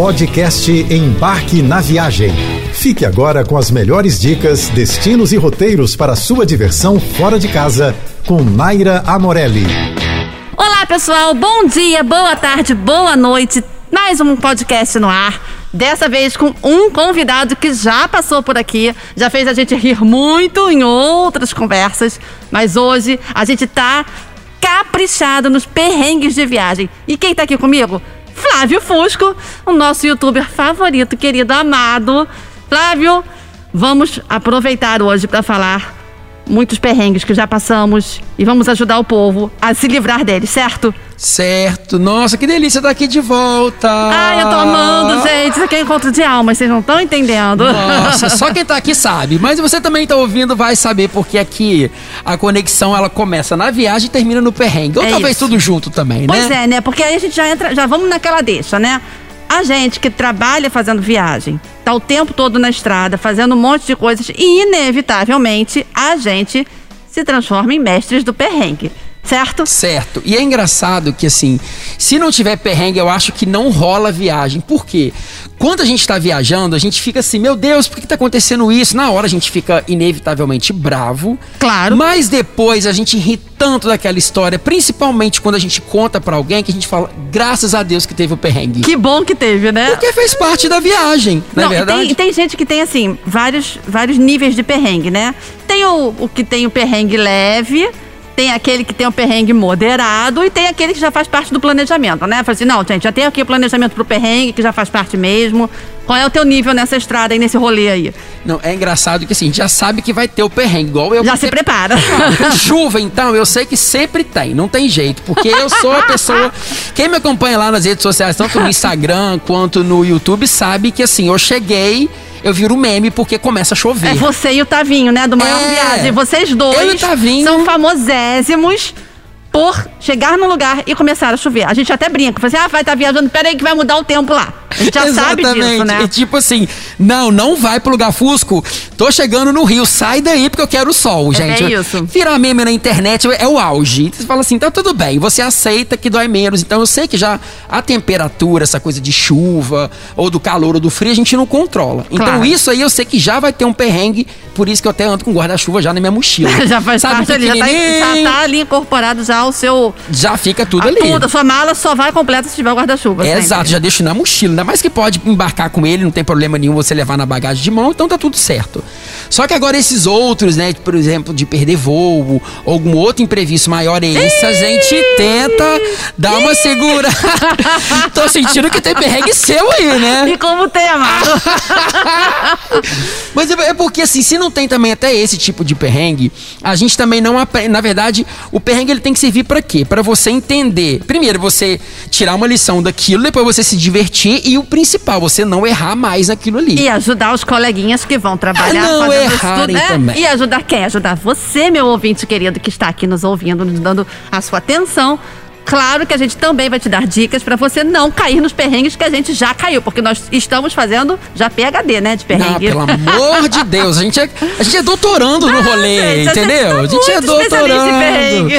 Podcast Embarque na Viagem. Fique agora com as melhores dicas, destinos e roteiros para sua diversão fora de casa com Naira Amorelli. Olá, pessoal. Bom dia, boa tarde, boa noite. Mais um podcast no ar. Dessa vez com um convidado que já passou por aqui, já fez a gente rir muito em outras conversas, mas hoje a gente tá caprichado nos perrengues de viagem. E quem tá aqui comigo? Flávio Fusco, o nosso youtuber favorito, querido, amado. Flávio, vamos aproveitar hoje para falar muitos perrengues que já passamos e vamos ajudar o povo a se livrar deles, certo? Certo. Nossa, que delícia estar aqui de volta. Ai, eu tô amando, gente. Isso aqui é encontro de almas, vocês não estão entendendo. Nossa, só quem tá aqui sabe. Mas você também tá ouvindo vai saber porque aqui a conexão ela começa na viagem e termina no perrengue. Ou É talvez isso. tudo junto também, né? Pois é, né? Porque aí a gente já entra, já vamos naquela deixa, né? A gente que trabalha fazendo viagem, tá o tempo todo na estrada, fazendo um monte de coisas e, inevitavelmente, a gente se transforma em mestres do perrengue, certo? Certo. E é engraçado que, assim, se não tiver perrengue, eu acho que não rola viagem. Por quê? Quando a gente tá viajando, a gente fica assim, meu Deus, por que tá acontecendo isso? Na hora a gente fica inevitavelmente bravo. Claro. Mas depois a gente ri tanto daquela história, principalmente quando a gente conta pra alguém, que a gente fala, graças a Deus que teve o perrengue. Que bom que teve, né? Porque fez parte da viagem, não, Não, é e verdade? tem, tem gente que tem, assim, vários, vários níveis de perrengue, né? Tem o, o que tem o perrengue leve, tem aquele que tem o perrengue moderado e tem aquele que já faz parte do planejamento, né? Fala assim, não, gente, já tem aqui o planejamento pro perrengue, que já faz parte mesmo. Qual é o teu nível nessa estrada aí, nesse rolê aí? Não, é engraçado que assim, a gente já sabe que vai ter o perrengue, igual eu. Já se prepara. Ah, chuva, então, eu sei que sempre tem, não tem jeito, porque eu sou a pessoa. Quem me acompanha lá nas redes sociais, tanto no Instagram quanto no YouTube, sabe que assim, eu cheguei, eu viro meme porque começa a chover. É você e o Tavinho, né? Do maior É. viagem. Vocês dois Eu e o Tavinho. são famosésimos por chegar no lugar e começar a chover. A gente até brinca. Fala assim, ah, vai estar viajando, peraí que vai mudar o tempo lá. A gente já sabe disso, né? E tipo assim, não, não vai pro lugar fusco. Tô chegando no Rio, sai daí porque eu quero o sol, É gente. isso. Virar meme na internet é o auge. Você fala assim, tá tudo bem, você aceita que dói menos. Então eu sei que já a temperatura, essa coisa de chuva, ou do calor ou do frio, a gente não controla. Então Claro. isso aí eu sei que já vai ter um perrengue, por isso que eu até ando com guarda-chuva já na minha mochila. já faz Sabe, parte ali, já tá, já tá ali incorporado já o seu. já fica tudo ali. tudo, a sua mala só vai completa se tiver o guarda-chuva. É, exato, já deixo na mochila. Ainda mais que pode embarcar com ele, não tem problema nenhum você levar na bagagem de mão, então tá tudo certo. Só que agora esses outros, né, por exemplo, de perder voo, ou algum outro imprevisto maior, esse a gente tenta dar uma segura. Tô sentindo que tem perrengue seu aí, né? E como tema? Mas é é porque assim, se não tem também até esse tipo de perrengue, a gente também não aprende. Na verdade, o perrengue ele tem que servir pra quê? Pra você entender. Primeiro, você tirar uma lição daquilo, depois você se divertir e o principal, você não errar mais naquilo ali. E ajudar os coleguinhas que vão trabalhar Ah, não errarem tudo, né? também. E ajudar quem? Ajudar você, meu ouvinte querido, que está aqui nos ouvindo, nos dando a sua atenção. Claro que a gente também vai te dar dicas para você não cair nos perrengues que a gente já caiu, porque nós estamos fazendo já PhD, né, de Não, perrengue. pelo amor de Deus, a gente é, a gente é doutorando no Ah, rolê, gente, a gente entendeu? tá a gente é doutorando.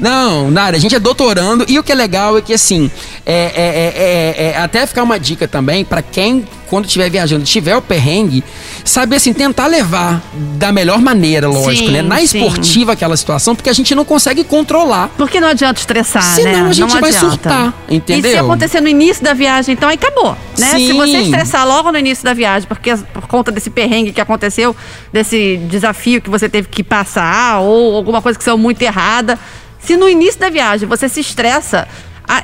Não, Nara, a gente é doutorando e o que é legal é que assim, é, é- é- é- é até ficar uma dica também pra quem quando estiver viajando, tiver o perrengue, saber assim, tentar levar da melhor maneira, lógico, Sim, né? Na sim. esportiva aquela situação, porque a gente não consegue controlar. Porque não adianta estressar, Senão né? a gente não vai adianta. surtar, entendeu? E se acontecer no início da viagem, então aí acabou, né? Se Sim. você estressar logo no início da viagem, porque por conta desse perrengue que aconteceu, desse desafio que você teve que passar ou alguma coisa que saiu muito errada, se no início da viagem você se estressa,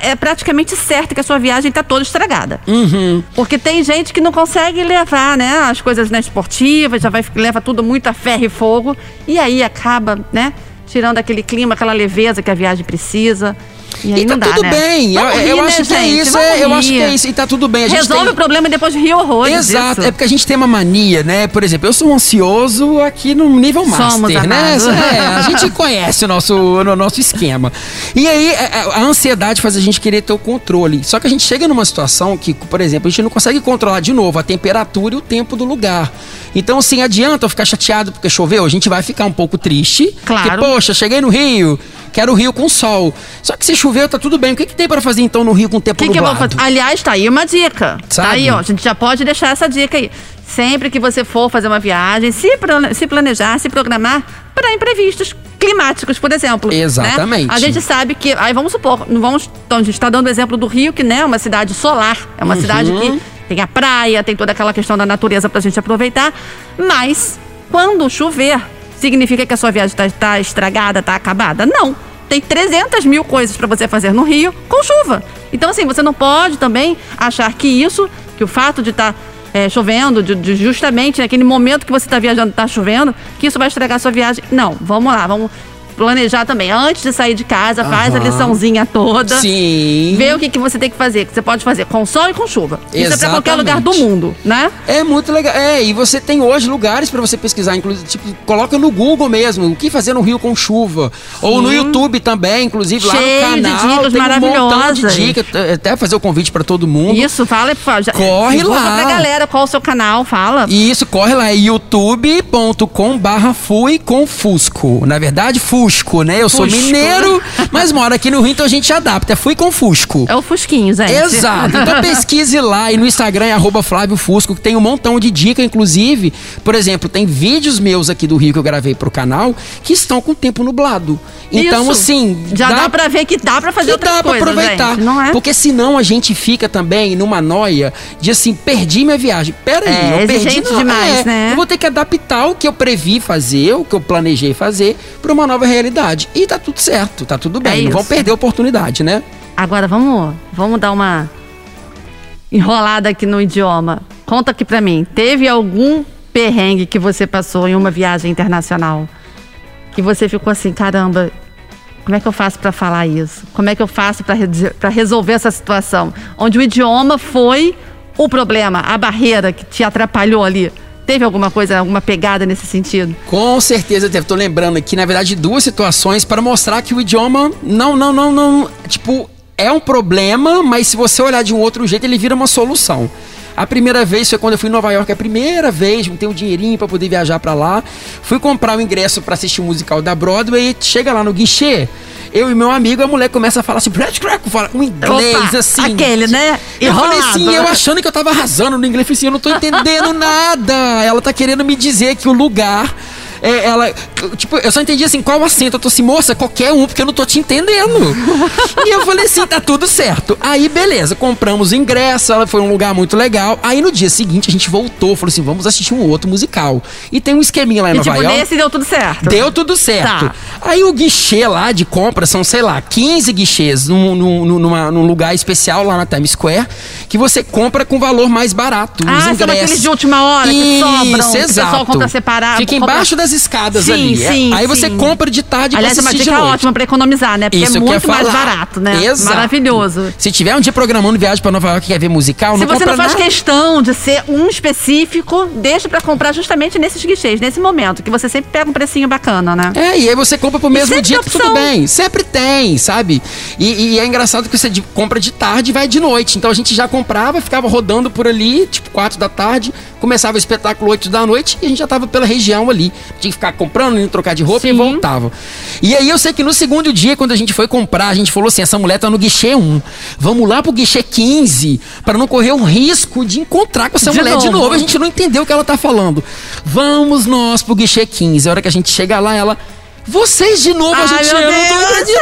é praticamente certo que a sua viagem está toda estragada. Uhum. Porque tem gente que não consegue levar, né, as coisas na esportiva, já vai leva tudo muito a ferro e fogo e aí acaba, né, tirando aquele clima, aquela leveza que a viagem precisa. E aí E tá dá, tudo né? bem. Eu, Vamos eu rir, acho né, que é gente? isso. É, eu acho que rir. é isso. E tá tudo bem. A gente Resolve tem... o problema e depois ri horrores. Exato, disso. é porque a gente tem uma mania, né? Por exemplo, eu sou ansioso aqui no nível Somos, master, né? É, a gente conhece o nosso, o nosso esquema. E aí, a, a ansiedade faz a gente querer ter o controle. Só que a gente chega numa situação que, por exemplo, a gente não consegue controlar de novo a temperatura e o tempo do lugar. Então, assim, adianta eu ficar chateado porque choveu? A gente vai ficar um pouco triste. Claro. Porque, poxa, cheguei no Rio, quero o rio com sol. Só que se choveu, tá tudo bem. O que, que tem para fazer então no rio com tempo O que, que eu vou nublado? fazer? Aliás, tá aí uma dica. Sabe? Tá aí, ó. A gente já pode deixar essa dica aí. Sempre que você for fazer uma viagem, se, se planejar, se programar para imprevistos climáticos, por exemplo. né? Exatamente. A gente sabe que. Aí vamos supor, não vamos. Então, a gente está dando o exemplo do Rio, que né, é uma cidade solar. É uma cidade Uhum. que tem a praia, tem toda aquela questão da natureza pra gente aproveitar. Mas, quando chover, significa que a sua viagem está estragada, está acabada? Não. Tem 300 mil coisas para você fazer no Rio com chuva. Então, assim, você não pode também achar que isso, que o fato de estar chovendo, de, de justamente naquele momento que você está viajando, está chovendo, que isso vai estragar a sua viagem. Não, vamos lá, vamos planejar também. Antes de sair de casa, faz a liçãozinha toda. Sim. Vê o que, que você tem que fazer, que você pode fazer com sol e com chuva. Isso é pra qualquer lugar do Exatamente. mundo, né? É muito legal. É, e você tem hoje lugares pra você pesquisar, inclusive, tipo, coloca no Google mesmo, o que fazer no Rio com chuva. Ou no YouTube também, inclusive, lá Cheio no de canal. dicas tem um montão de maravilhosas. dicas. Até fazer o convite pra todo mundo. Isso, fala, já- Corre lá. pra galera qual o seu canal, fala. Isso, corre lá, é youtube.com barra fui com Fusco. Na verdade, Fusco, né? Eu sou Fusco. mineiro, mas moro aqui no Rio, então a gente adapta. É fui com Fusco. É o Fusquinho, gente. Exato. Então pesquise lá e no Instagram é arroba Flávio Fusco, que tem um montão de dica, inclusive. Por exemplo, tem vídeos meus aqui do Rio que eu gravei pro canal que estão com tempo nublado. Então, Isso. assim. Já dá, pra ver que dá pra fazer que outras dá pra coisas, aproveitar. gente, não é? Porque senão a gente fica também numa noia de assim, perdi minha viagem. Pera aí, É, eu perdi. não, demais, é, né? Eu vou ter que adaptar o que eu previ fazer, o que eu planejei fazer, pra uma nova realidade. E tá tudo certo, tá tudo bem. É não vão perder a oportunidade, né? Agora vamos, vamos dar uma enrolada aqui no idioma. Conta aqui pra mim. Teve algum perrengue que você passou em uma viagem internacional? Que você ficou assim, caramba, como é que eu faço pra falar isso? Como é que eu faço pra re- pra resolver essa situação? Onde o idioma foi o problema, a barreira que te atrapalhou ali. Teve alguma coisa, alguma pegada nesse sentido? Com certeza teve. Tô lembrando aqui, na verdade, duas situações para mostrar que o idioma não, não, não, não. Tipo, é um problema, mas se você olhar de um outro jeito, ele vira uma solução. A primeira vez foi quando eu fui em Nova York, a primeira vez, juntei um dinheirinho para poder viajar para lá. Fui comprar o ingresso para assistir o musical da Broadway, chega lá no guichê. Eu e meu amigo, a mulher começa a falar assim, "Brad crack", fala um inglês Opa, assim. aquele, né? Eu falei assim, Enrolado. eu achando que eu tava arrasando no inglês, eu falei assim, eu não tô entendendo nada. Ela tá querendo me dizer que o lugar. É, ela, tipo, eu só entendi assim, qual acento? Eu tô assim, moça, qualquer um, porque eu não tô te entendendo. e eu falei assim, tá tudo certo. Aí, beleza, compramos o ingresso, ela foi um lugar muito legal. Aí no dia seguinte a gente voltou, falou assim, vamos assistir um outro musical. E tem um esqueminha lá em E Nova tipo, York. nesse deu tudo certo. Deu tudo certo. Tá. Aí o guichê lá de compra são, sei lá, 15 guichês num, num, numa- num lugar especial lá na Times Square que você compra com valor mais barato. Ah, os são ingressos. aqueles de última hora que Isso, sobram, que o exato. pessoal compra separado, Fica embaixo das escadas Sim, ali. É, sim, Aí você sim. compra de tarde Aliás, é pra uma assistir de dica noite. ótima pra economizar, né? Porque Isso é muito mais barato, né? Exato. Maravilhoso. Se tiver um dia programando viagem pra Nova York e quer ver musical, Se não você não faz nada. questão de ser um específico, deixa pra comprar justamente nesses guichês, nesse momento, que você sempre pega um precinho bacana, né? É, e aí você compra pro mesmo dia, que tudo bem. Sempre tem, sabe? E, e é engraçado que você de- compra de tarde e vai de noite. Então a gente já comprava, ficava rodando por ali, tipo 4 da tarde, começava o espetáculo 8 da noite e a gente já tava pela região ali. Tinha que ficar comprando, indo trocar de roupa e Sim. voltava. E aí eu sei que no segundo dia, quando a gente foi comprar, a gente falou assim: essa mulher tá no guichê 1. Vamos lá pro guichê 15 para não correr o risco de encontrar com essa De mulher de novo. novo. A gente não entendeu o que ela tá falando. Vamos nós pro guichê 15. A hora que a gente chega lá, ela. Vocês de novo, a gente eu não acreditando.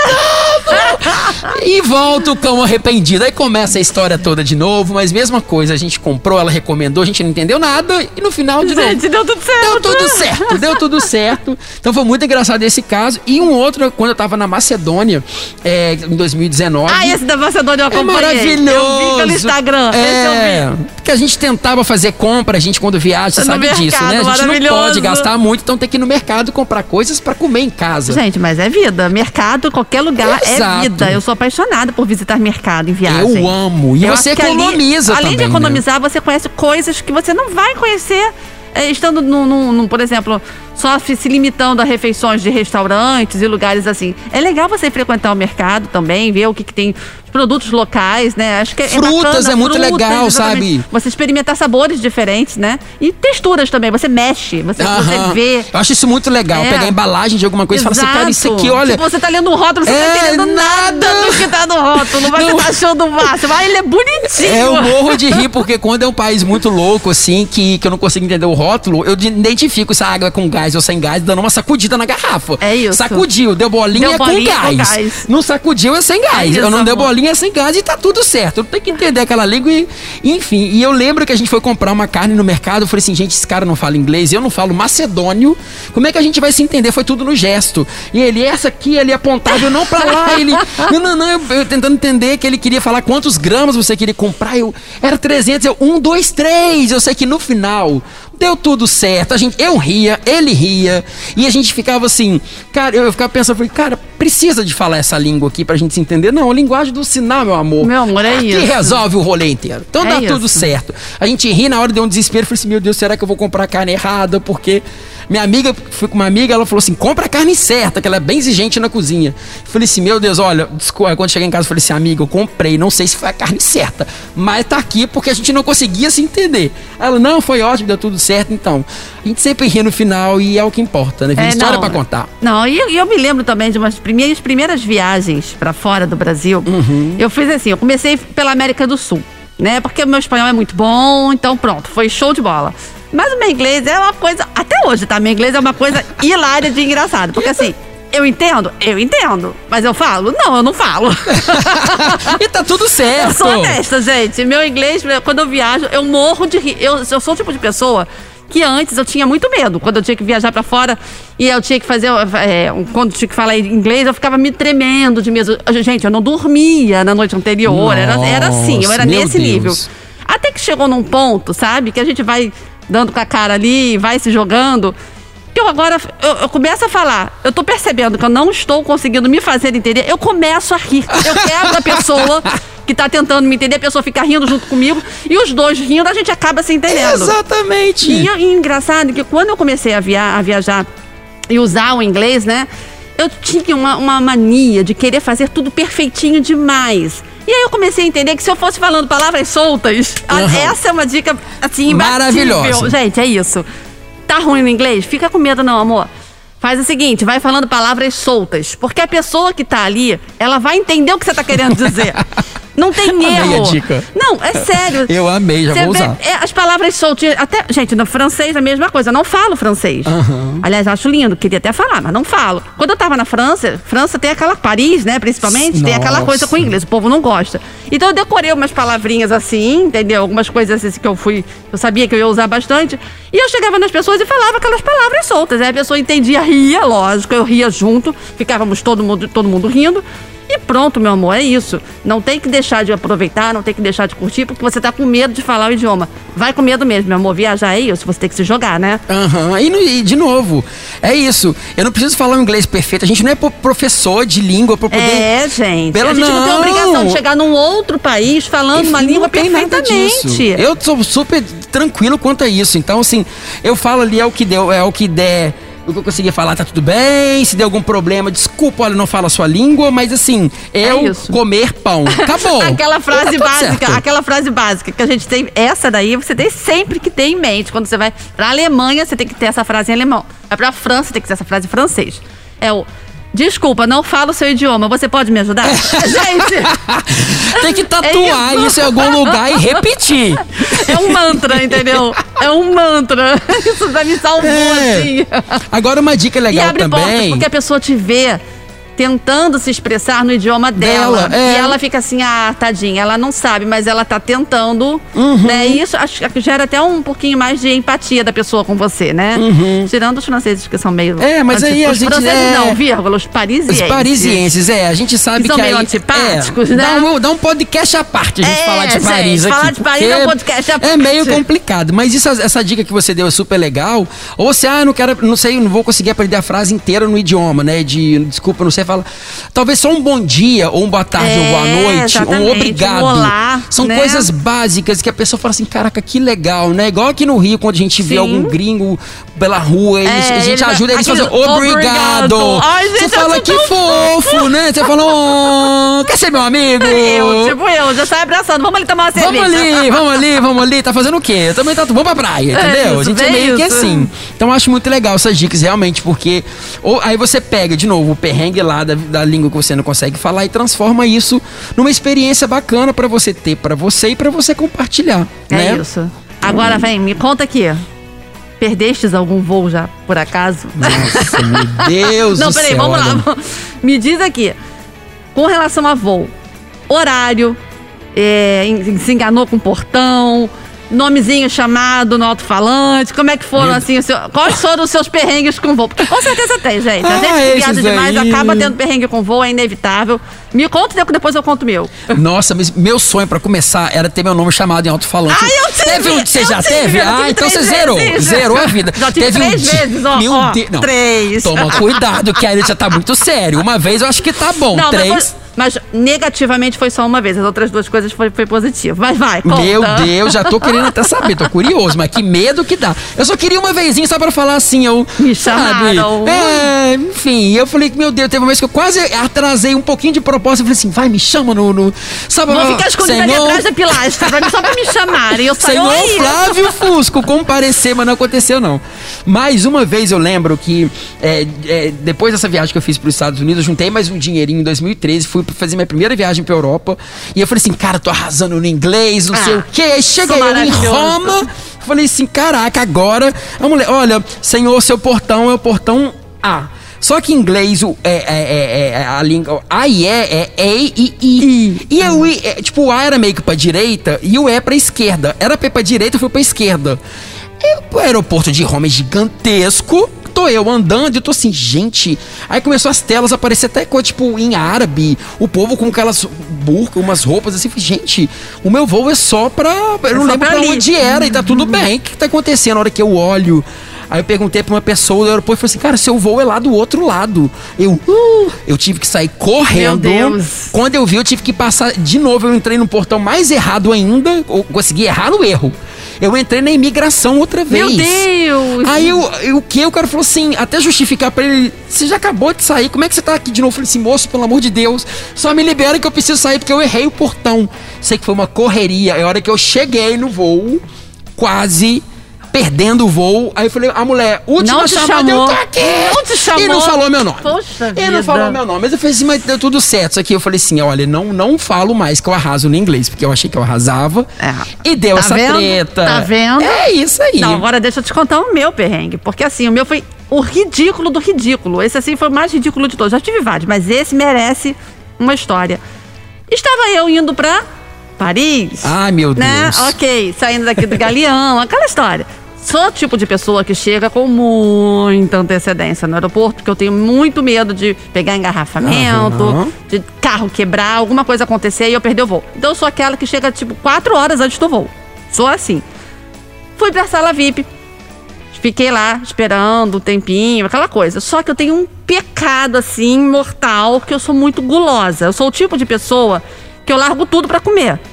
e volta o cão arrependido. Aí começa a história toda de novo, mas mesma coisa, a gente comprou, ela recomendou, a gente não entendeu nada e no final de novo. Gente, deu tudo certo. Deu tudo certo, deu tudo certo. Então foi muito engraçado esse caso. E um outro, quando eu tava na Macedônia, é, em 2019. Ah, esse da Macedônia eu É acompanhei. maravilhoso. Eu vi pelo Instagram. É, porque a gente tentava fazer compra, a gente quando viaja, você No sabe disso, mercado, né? A gente não pode gastar muito, então tem que ir no mercado comprar coisas pra comer em casa. Gente, mas é vida. Mercado, qualquer lugar Exato. é vida. Eu sou apaixonada por visitar mercado em viagem. Eu amo. E Eu você que ali, economiza Além também, de né? economizar, você conhece coisas que você não vai conhecer eh, estando, num, num- num, por exemplo, só se limitando a refeições de restaurantes e lugares assim. É legal você frequentar o mercado também, ver o que, que tem produtos locais, né? Acho que Frutas é, bacana. é muito legal, exatamente. sabe? Você experimentar sabores diferentes, né? E texturas também. Você mexe, você, você vê. Eu acho isso muito legal. É. Pegar embalagem de alguma coisa e falar assim, cara, isso aqui, Exato. olha. Tipo, você tá lendo um rótulo, você É, não tá entendendo nada nada. do que tá no rótulo, mas Não. você tá achando o máximo. Ah, ele é bonitinho. É, eu morro de rir, porque quando é um país muito louco, assim, que, que eu não consigo entender o rótulo, eu de- identifico se a água é com gás ou sem gás, dando uma sacudida na garrafa. É isso. Sacudiu, deu bolinha, Deu é com, bolinha, é gás. com gás. Não sacudiu, é sem gás. É isso, eu não deu bolinha, é sem gás e tá tudo certo. Eu tenho que entender aquela língua e, enfim. E eu lembro que a gente foi comprar uma carne no mercado, eu falei assim, gente, esse cara não fala inglês, eu não falo macedônio, como é que a gente vai se entender? Foi tudo no gesto. E ele, essa aqui, ele apontava, eu não pra lá, ele, não, não, não, eu, eu tentando entender que ele queria falar quantos gramas você queria comprar, eu, era 300, eu, um, dois, três, eu sei que no final, deu tudo certo, a gente, eu ria, ele ria, e a gente ficava assim, cara, eu, eu ficava pensando, falei, cara, precisa de falar essa língua aqui pra gente se entender? Não, a linguagem do sinal, meu amor. Meu amor, é Aqui isso. resolve o rolê inteiro. Então É dá tudo isso. certo. A gente ri na hora, deu um desespero, falei assim, meu Deus, será que eu vou comprar carne errada? Porque minha amiga, fui com uma amiga, ela falou assim, compra a carne certa, que ela é bem exigente na cozinha. Eu falei assim, meu Deus, olha, desculpa, quando cheguei em casa, eu falei assim, amiga, eu comprei, não sei se foi a carne certa, mas tá aqui porque a gente não conseguia se entender. Ela, não, foi ótimo, deu tudo certo, então. A gente sempre ri no final e é o que importa, né? Tem história não, pra contar. Não, e, e eu me lembro também de umas primeiras, primeiras viagens pra fora do Brasil. Uhum. Eu fiz assim, eu comecei pela América do Sul, né? Porque o meu espanhol é muito bom, então pronto, foi show de bola. Mas o meu inglês é uma coisa, até hoje, tá? Meu inglês é uma coisa hilária de engraçado. Porque assim, eu entendo? Eu entendo. Mas eu falo? Não, eu não falo. e tá tudo certo. Eu sou honesta, gente. Meu inglês, quando eu viajo, eu morro de rir. Eu, eu sou o tipo de pessoa que antes eu tinha muito medo. Quando eu tinha que viajar pra fora e eu tinha que fazer. é, quando eu tinha que falar inglês, eu ficava me tremendo de medo. Gente, eu não dormia na noite anterior. Era, era assim, eu era Nossa, nesse Deus. nível. Até que chegou num ponto, sabe? Que a gente vai dando com a cara ali, vai se jogando. Que eu agora, eu, eu começo a falar, eu tô percebendo que eu não estou conseguindo me fazer entender, eu começo a rir. Eu quero a pessoa que tá tentando me entender, a pessoa fica rindo junto comigo, e os dois rindo, a gente acaba se entendendo. Exatamente. E, e engraçado que quando eu comecei a, via a viajar e usar o inglês, né? Eu tinha uma, uma mania de querer fazer tudo perfeitinho demais. E aí eu comecei a entender que se eu fosse falando palavras soltas, Aham. essa é uma dica assim imbatível. Maravilhosa. Gente, é isso. Tá ruim no inglês? Fica com medo não, amor. Faz o seguinte, vai falando palavras soltas, porque a pessoa que tá ali, ela vai entender o que você tá querendo dizer. Não tem Amei a erro. dica. Não, é sério. Eu amei, já Você vou vê, usar. é, as palavras soltinhas. Até, gente, no francês a mesma coisa. Eu não falo francês. Aliás, acho lindo, queria até falar, mas não falo. Quando eu tava na França, França tem aquela. Paris, né, principalmente, tem aquela Nossa. coisa com inglês. O povo não gosta. Então eu decorei umas palavrinhas assim, entendeu? Algumas coisas assim que eu fui. Eu sabia que eu ia usar bastante. E eu chegava nas pessoas e falava aquelas palavras soltas. Aí a pessoa entendia, ria, lógico, eu ria junto. Ficávamos todo mundo, todo mundo rindo. E pronto, meu amor, é isso. Não tem que deixar de aproveitar, não tem que deixar de curtir, porque você tá com medo de falar o idioma. Vai com medo mesmo, meu amor. Viajar é isso, você tem que se jogar, né? Aham, e, no- e de novo, é isso. Eu não preciso falar um inglês perfeito. A gente não é professor de língua pra poder. É, gente. Pelo a gente não, tem não. obrigação de chegar num outro país falando uma Enfim, língua tem nada perfeitamente. Eu sou super tranquilo quanto a isso. Então, assim, eu falo ali é o que deu, é o que der. Que eu conseguir falar tá tudo bem. Se der algum problema, desculpa, olha, não fala a sua língua, mas assim, eu isso. comer pão. Acabou. Aquela frase Tá básica, certo. aquela frase básica que a gente tem, essa daí você tem sempre que ter em mente. Quando você vai pra Alemanha, você tem que ter essa frase em alemão. Vai pra França, tem que ter essa frase em francês. É o Desculpa, não falo o seu idioma, você pode me ajudar? Gente, Tem que tatuar É isso. isso em algum lugar e repetir. é um mantra, entendeu? É um mantra. Isso já me salvou, É. assim. Agora, uma dica E legal abre portas, também. porque a pessoa te vê tentando se expressar no idioma dela. Dela, é. E ela fica assim, ah, tadinha, ela não sabe, mas ela tá tentando. Uhum. Né? E isso acho que gera até um pouquinho mais de empatia da pessoa com você, né? Tirando os franceses que são meio. Uhum. É, mas aí a os gente- franceses é. não, vírgula, os Os parisienses. parisienses, é, a gente sabe Que são que meio aí, antipáticos, é, né? Dá um, dá um podcast à parte a gente É, falar de gente, Paris aqui. falar de Paris é um podcast à É meio parte. complicado, mas isso, essa dica que você deu é super legal. Ou se, ah, não quero, não sei, não vou conseguir aprender a frase inteira no idioma, né? De, desculpa, não sei fala. Talvez só um bom dia, ou um boa tarde, É, ou boa noite, exatamente, um obrigado. um olá, São né? coisas básicas que a pessoa fala assim: caraca, que legal, né? Igual aqui no Rio, quando a gente vê Sim. algum gringo pela rua, eles- É, a gente ele ajuda eles a fazer obrigado. obrigado. Ai, gente, Você fala que fofo, né? Você fala, oh, quer ser meu amigo? Eu, tipo eu, já sai abraçando. Vamos ali tomar uma cerveja. Vamos ali, vamos ali, vamos ali. Tá fazendo o quê? Eu também tá vamos pra praia, entendeu? isso, a gente é meio que isso. assim. Então eu acho muito legal essas dicas, realmente, porque ou, aí você pega, de novo, o perrengue lá da, da língua que você não consegue falar e transforma isso numa experiência bacana pra você ter pra você e pra você compartilhar. É né? isso. Agora vem, me conta aqui. Perdestes algum voo já, por acaso? Nossa, meu Deus Não, do peraí, céu. vamos olha. lá. Me diz aqui. Com relação a voo, horário, é, se enganou com o portão, nomezinho chamado no alto-falante, como é que foram, assim, seu- quais foram os seus perrengues com voo? Porque com certeza tem, gente. A Ah, gente que viaja demais aí. acaba tendo perrengue com voo, é inevitável. Me conta, depois eu conto o meu. Nossa, mas meu sonho pra começar era ter meu nome chamado em alto-falante. Ah, eu tive! Teve um que você já tive, teve? Ah, então você zerou. vezes. Zerou a vida. Já tive teve três dia- vezes, ó, Meu ó, Deus. Não. três. Toma cuidado, que aí já tá muito sério. Uma vez eu acho que tá bom. Não, Três. Mas, negativamente foi só uma vez. As outras duas coisas foi, foi positivo. Mas vai, conta. Meu Deus, já tô querendo até saber, tô curioso, mas que medo que dá. Eu só queria uma vezinha só pra falar assim, eu. Me sabe? chamaram. É, enfim, eu falei que, meu Deus, teve uma vez que eu quase atrasei um pouquinho de propósito. Eu falei assim, vai, me chama no. no sabe, Vou ficar escondida ali Senhor- atrás da pilastra, só pra me chamarem. Eu saio Senhor aí. Flávio Fusco, comparecer, mas não aconteceu não. Mais uma vez eu lembro que é, é, depois dessa viagem que eu fiz para os Estados Unidos, eu juntei mais um dinheirinho em 2013, fui fazer minha primeira viagem pra Europa e eu falei assim, cara, tô arrasando no inglês, não sei Ah, o quê. Aí cheguei eu em. Roma, falei assim, caraca, agora a mulher, olha, Senhor, seu portão é o portão A. Só que em inglês, o, é, é, é, é, a língua. A e E é E e I. E o I, é, tipo, o A era meio que pra direita e o E pra esquerda. Era P pra direita e foi pra esquerda. E o aeroporto de Roma é gigantesco. Tô eu andando e tô assim, gente. Aí começou as telas a aparecer até coisa, tipo, em árabe. O povo com aquelas burcas, umas roupas assim. Falei, gente, o meu voo é só pra. Eu não lembro pra onde era e tá tudo bem. O que, que tá acontecendo na hora que eu olho? Aí eu perguntei pra uma pessoa do aeroporto e falei assim, cara, seu voo é lá do outro lado. Eu, uh, eu tive que sair correndo. Meu Deus. Quando eu vi, eu tive que passar de novo. Eu entrei no portão mais errado ainda. Eu consegui errar no erro. Eu entrei na imigração outra vez. Meu Deus! Aí eu, eu- o que? O cara falou assim, até justificar pra ele, você já acabou de sair, como é que você tá aqui de novo? Eu falei assim, moço, pelo amor de Deus, só me libera que eu preciso sair porque eu errei o portão. Sei que foi uma correria. É a hora que eu cheguei no voo, quase perdendo o voo. Aí eu falei, a mulher, última Não te chamada, chamou. eu tô aqui. Não te chamou. E não falou meu nome. Poxa E não vida. falou meu nome. Mas eu falei assim, mas deu tudo certo. Isso aqui eu falei assim, olha, não, não falo mais que eu arraso no inglês, porque eu achei que eu arrasava. É. E deu Tá essa vendo? treta. Tá vendo? É isso aí. Não, agora deixa eu te contar o meu perrengue. Porque assim, o meu foi o ridículo do ridículo. Esse assim foi o mais ridículo de todos. Já tive vários, mas esse merece uma história. Estava eu indo pra Paris. Ai, meu né? Deus. Ok, saindo daqui do Galeão, aquela história. Sou o tipo de pessoa que chega com muita antecedência no aeroporto, porque eu tenho muito medo de pegar engarrafamento, Aham. de carro quebrar, alguma coisa acontecer e eu perder o voo. Então eu sou aquela que chega tipo quatro horas antes do voo. Sou assim. Fui pra sala VIP. Fiquei lá esperando um tempinho, aquela coisa. Só que eu tenho um pecado assim mortal que eu sou muito gulosa. Eu sou o tipo de pessoa que eu largo tudo pra comer.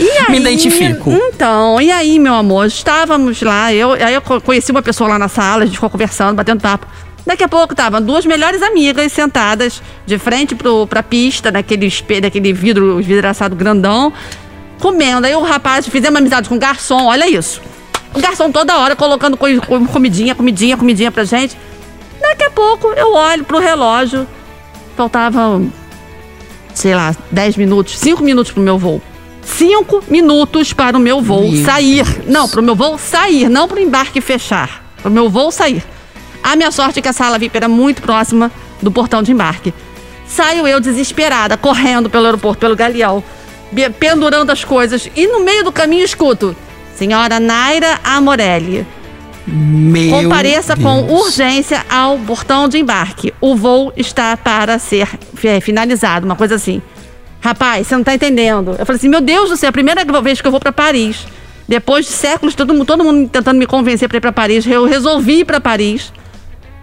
E Me identifico. Então, e aí, meu amor, estávamos lá, eu, aí eu co- conheci uma pessoa lá na sala, a gente ficou conversando, batendo papo. Daqui a pouco estavam duas melhores amigas sentadas de frente pro, pra pista, naquele espelho, daquele vidro vidraçado grandão, comendo. Aí o rapaz, fizemos amizade com o garçom, olha isso. O garçom toda hora colocando co- comidinha, comidinha, comidinha pra gente. Daqui a pouco eu olho pro relógio, faltavam, sei lá, 10 minutos, 5 minutos pro meu voo. 5 minutos para o meu voo Meu sair. Não, pro meu voo sair, não pro embarque fechar. Pro meu voo sair. A minha sorte é que a sala VIP era muito próxima do portão de embarque. Saio eu desesperada, correndo pelo aeroporto, pelo galeão, pendurando as coisas. E no meio do caminho escuto: Senhora Naira Amorelli, Meu compareça Deus. com urgência ao portão de embarque. O voo está para ser é, finalizado, uma coisa assim. Rapaz, você não tá entendendo. Eu falei assim: Meu Deus do céu, é a primeira vez que eu vou para Paris. Depois de séculos, todo mundo, todo mundo tentando me convencer para ir para Paris, eu resolvi ir para Paris.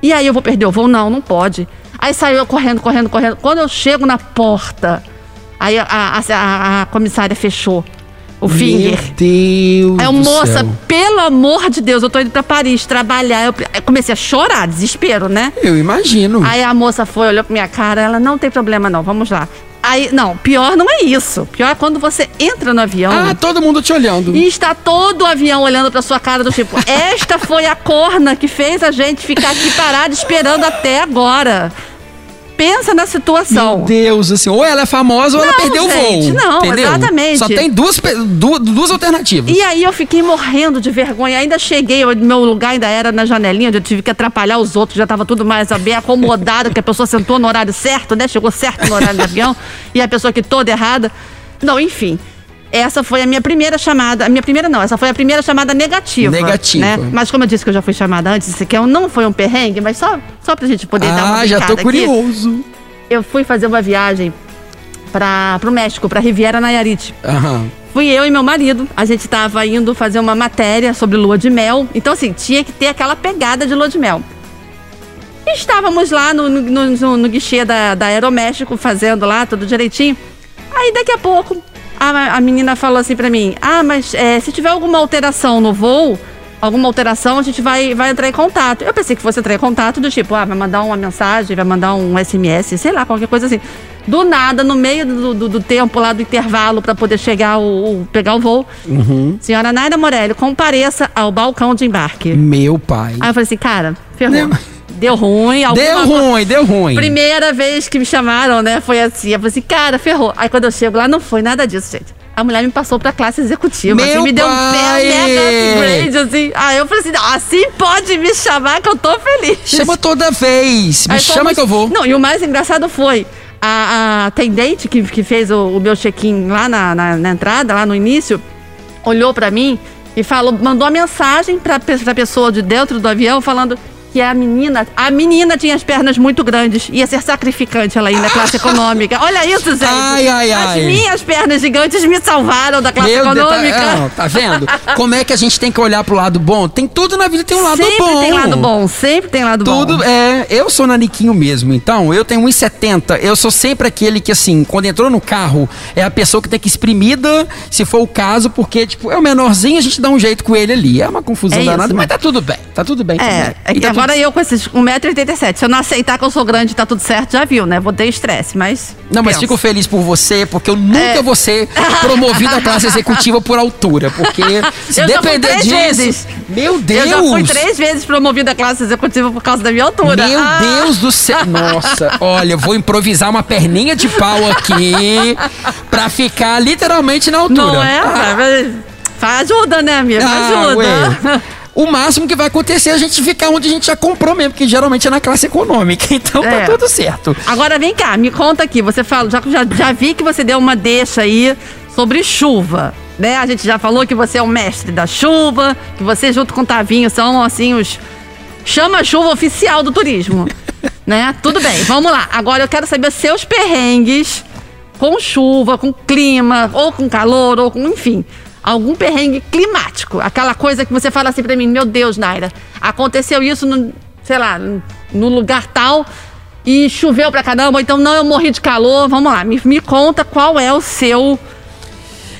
E aí eu vou perder o voo? Não, não pode. Aí saiu eu correndo, correndo, correndo. Quando eu chego na porta, aí a, a, a, a comissária fechou o finger. Meu Deus. Aí eu, do moça, céu. pelo amor de Deus, eu tô indo pra Paris trabalhar. Eu, eu comecei a chorar, desespero, né? Eu imagino. Aí a moça foi, olhou pra minha cara, ela, não tem problema não, vamos lá. Aí, não, pior não é isso. Pior é quando você entra no avião Ah, todo mundo te olhando. e está todo o avião olhando pra sua cara do tipo, esta foi a corna que fez a gente ficar aqui parado esperando até agora. Pensa na situação. Meu Deus, assim, ou ela é famosa ou ela Não, perdeu gente, o voo. não, entendeu? exatamente. Só tem duas, pe- du- duas alternativas. E aí eu fiquei morrendo de vergonha. Ainda cheguei, eu- meu lugar ainda era na janelinha, onde eu tive que atrapalhar os outros, já estava tudo mais bem acomodado, que a pessoa sentou no horário certo, né? Chegou certo no horário do avião, e a pessoa que toda errada. Não, enfim. Essa foi a minha primeira chamada. A minha primeira não, essa foi a primeira chamada negativa. Negativa. Né? Mas como eu disse que eu já fui chamada antes, isso aqui é não foi um perrengue, mas só, só pra gente poder dar uma Ah, já tô brincada aqui. curioso. Eu fui fazer uma viagem para pro México, pra Riviera Nayarit. Aham. Fui eu e meu marido. A gente tava indo fazer uma matéria sobre lua de mel. Então, assim, tinha que ter aquela pegada de lua de mel. E estávamos lá no, no, no, no guichê da, da Aeroméxico, fazendo lá tudo direitinho. Aí, daqui a pouco, a, a menina falou assim pra mim: Ah, mas é, se tiver alguma alteração no voo, alguma alteração, a gente vai, vai entrar em contato. Eu pensei que fosse entrar em contato do tipo, ah, vai mandar uma mensagem, vai mandar um SMS, sei lá, qualquer coisa assim. Do nada, no meio do, do, do tempo lá do intervalo para poder chegar o, o- pegar o voo, senhora Naira Morelli, compareça ao balcão de embarque. Meu pai. Aí eu falei assim, cara, ferrou. Deu- Deu ruim. Deu ruim, deu ruim. Primeira vez que me chamaram, né? Foi assim. Eu falei assim, cara, ferrou. Aí quando eu chego lá, não foi nada disso, gente. A mulher me passou pra classe executiva. Meu assim, me deu um mega upgrade, assim. Aí eu falei assim, "Não, assim pode me chamar que eu tô feliz. Chama toda vez. Me Aí chama fomos- que eu vou. Não, e o mais engraçado foi a, a atendente que, que fez o, o meu check-in lá na, na, na entrada, lá no início, olhou pra mim e falou, mandou uma mensagem pra, pra pessoa de dentro do avião falando que a menina, a menina tinha as pernas muito grandes, ia ser sacrificante ela ir na classe econômica. Olha isso, gente. Ai, ai, As ai. minhas pernas gigantes me salvaram da classe Deus, econômica. Tá, não, tá vendo? Como é que a gente tem que olhar pro lado bom? Tem tudo na vida, tem um lado sempre bom. tem lado bom, sempre tem lado Tudo, bom. é, eu sou naniquinho mesmo, então eu tenho 1,70. Eu sou sempre aquele que, assim, quando entrou no carro, é a pessoa que tem que ir espremida, se for o caso, porque, tipo, é o menorzinho, a gente dá um jeito com ele ali. É uma confusão É danada, mas tá tudo bem. Tá tudo bem. É, também. é que tá agora eu com esses 1,87m, se eu não aceitar que eu sou grande e tá tudo certo, já viu, né? Vou ter estresse, mas. Não, mas pensa. fico feliz por você, porque eu nunca É. vou ser promovido à classe executiva por altura. Porque se Eu depender disso. vezes. Meu Deus! Eu já fui três vezes promovida à classe executiva por causa da minha altura. Meu Ah, Deus do céu. Nossa, olha, vou improvisar uma perninha de pau aqui pra ficar literalmente na altura. Não é? Ah, Mas ajuda, né, amiga? ah, ajuda. ué. O máximo que vai acontecer é a gente ficar onde a gente já comprou mesmo, porque geralmente é na classe econômica. Então É. tá tudo certo. Agora vem cá, me conta aqui. Você fala, já, já, já vi que você deu uma deixa aí sobre chuva. Né? A gente já falou que você é o mestre da chuva, que você junto com o Tavinho são assim os chama-chuva oficial do turismo. né? Tudo bem, vamos lá. Agora eu quero saber os seus perrengues com chuva, com clima, ou com calor, ou com, enfim, algum perrengue climático. Aquela coisa que você fala assim pra mim, meu Deus, Naira, aconteceu isso no, sei lá, no lugar tal e choveu pra caramba, então não, eu morri de calor. Vamos lá, me, me conta qual é o seu.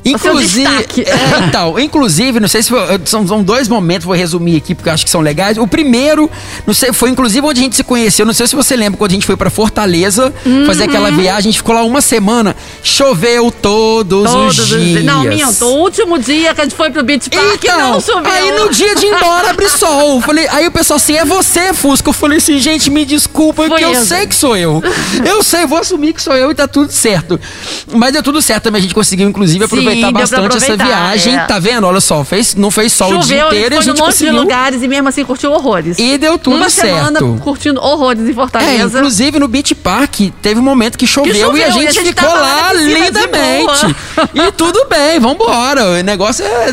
Inclusive, destaque. é, então, inclusive, não sei se foi, são, são dois momentos, vou resumir aqui porque eu acho que são legais. O primeiro, não sei, foi inclusive onde a gente se conheceu. Não sei se você lembra quando a gente foi pra Fortaleza fazer aquela viagem, a gente ficou lá uma semana, choveu todos, Todos os dias. Não, minto. O último dia que a gente foi pro Beach Park Então, não choveu. aí no dia de ir embora abre sol. Falei, aí o pessoal assim, é você, Fusca. Eu falei assim, gente, me desculpa, Foi que eu eu. sei que sou eu. Eu sei, vou assumir que sou eu e tá tudo certo. Mas deu tudo certo também, a gente conseguiu, inclusive, Sim, aproveitar bastante essa aproveitar, viagem. é. Tá vendo? Olha só, fez, não fez sol o dia Choveu, inteiro e a gente monte conseguiu. de lugares e mesmo assim curtiu horrores. E deu tudo Uma certo. semana curtindo horrores em É, Fortaleza. inclusive no Beach Park teve um momento que choveu, choveu, e a gente, e a gente ficou lá lindamente. E tudo bem, vambora. O negócio é.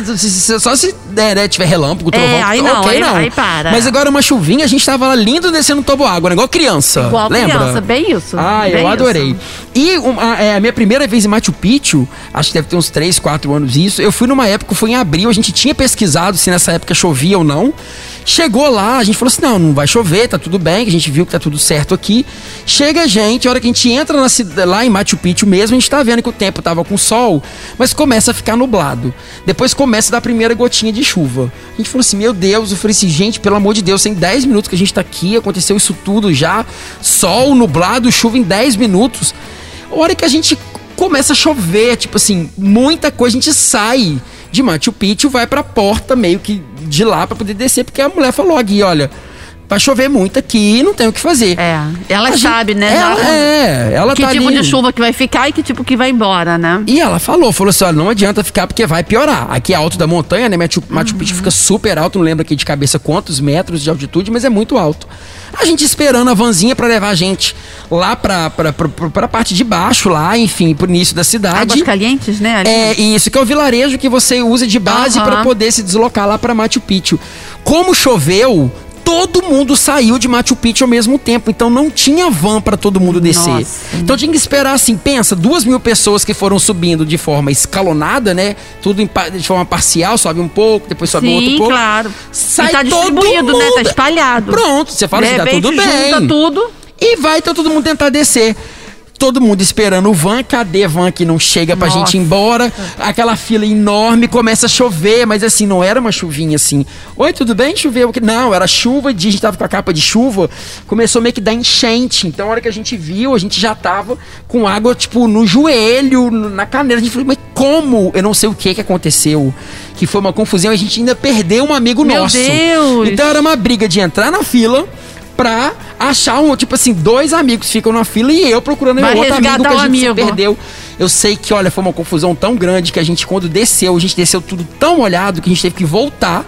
Só se der, né, tiver relâmpago, trovão. É, aí não, ok, aí- não. aí para. Mas agora uma chuvinha, a gente tava lá lindo descendo tobo água, né, igual criança. Igual lembra? criança, bem isso. Ah, bem eu adorei. isso. E um, a, é, a minha primeira vez em Machu Picchu, acho que deve ter uns 3, três, quatro anos isso. Eu fui numa época, foi em abril, a gente tinha pesquisado se nessa época chovia ou não. Chegou lá, a gente falou assim: não, não vai chover, tá tudo bem, a gente viu que tá tudo certo aqui. Chega a gente, a hora que a gente entra na, lá em Machu Picchu mesmo, a gente tá vendo que o tempo tava com sol, mas começa a ficar nublado. Depois começa a dar a primeira gotinha de chuva. A gente falou assim: meu Deus, eu falei assim, gente, pelo amor de Deus, tem 10 minutos que a gente tá aqui, aconteceu isso tudo já. Sol, nublado, chuva em 10 minutos. A hora que a gente começa a chover, tipo assim, muita coisa, a gente sai de Machu Picchu, vai pra porta meio que de lá pra poder descer, porque a mulher falou aqui, olha, vai chover muito aqui e não tem o que fazer. É, ela gente- sabe, né? Ela, já- é, ela que tá tipo ali. de chuva que vai ficar e que tipo que vai embora, né? E ela falou, falou assim, olha, não adianta ficar porque vai piorar. Aqui é alto da montanha, né? Machu, Machu Picchu fica super alto, não lembro aqui de cabeça quantos metros de altitude, mas é muito alto. A gente esperando a vanzinha pra levar a gente lá pra, pra, pra, pra parte de baixo, lá, enfim, pro início da cidade. Águas calientes, né? ali? É isso, que é o vilarejo que você usa de base Aham. pra poder se deslocar lá pra Machu Picchu. Como choveu, todo mundo saiu de Machu Picchu ao mesmo tempo, então não tinha van pra todo mundo descer. Nossa. Então tinha que esperar assim, pensa, duas mil pessoas que foram subindo de forma escalonada, né? Tudo em de forma parcial, sobe um pouco, depois sobe um outro Sim, pouco. claro. Sai e tá todo distribuído, né? Tá espalhado. Pronto, você fala De assim, tá tudo bem. junta tudo. E vai então todo mundo tentar descer. Todo mundo esperando o van, cadê van que não chega pra Nossa. gente ir embora? Aquela fila enorme, começa a chover, mas assim, não era uma chuvinha assim. Oi, tudo bem? Choveu? Não, era chuva, de, a gente tava com a capa de chuva, começou meio que dar enchente. Então, a hora que a gente viu, a gente já tava com água, tipo, no joelho, na canela. A gente falou, mas como? Eu não sei o que que aconteceu. Que foi uma confusão, a gente ainda perdeu um amigo Meu nosso. Deus! Então era uma briga de entrar na fila pra achar um, tipo assim, dois amigos ficam na fila e eu procurando Vai meu outro amigo que a o gente se amigo. perdeu. Eu sei que, olha, foi uma confusão tão grande que a gente, quando desceu, a gente desceu tudo tão molhado que a gente teve que voltar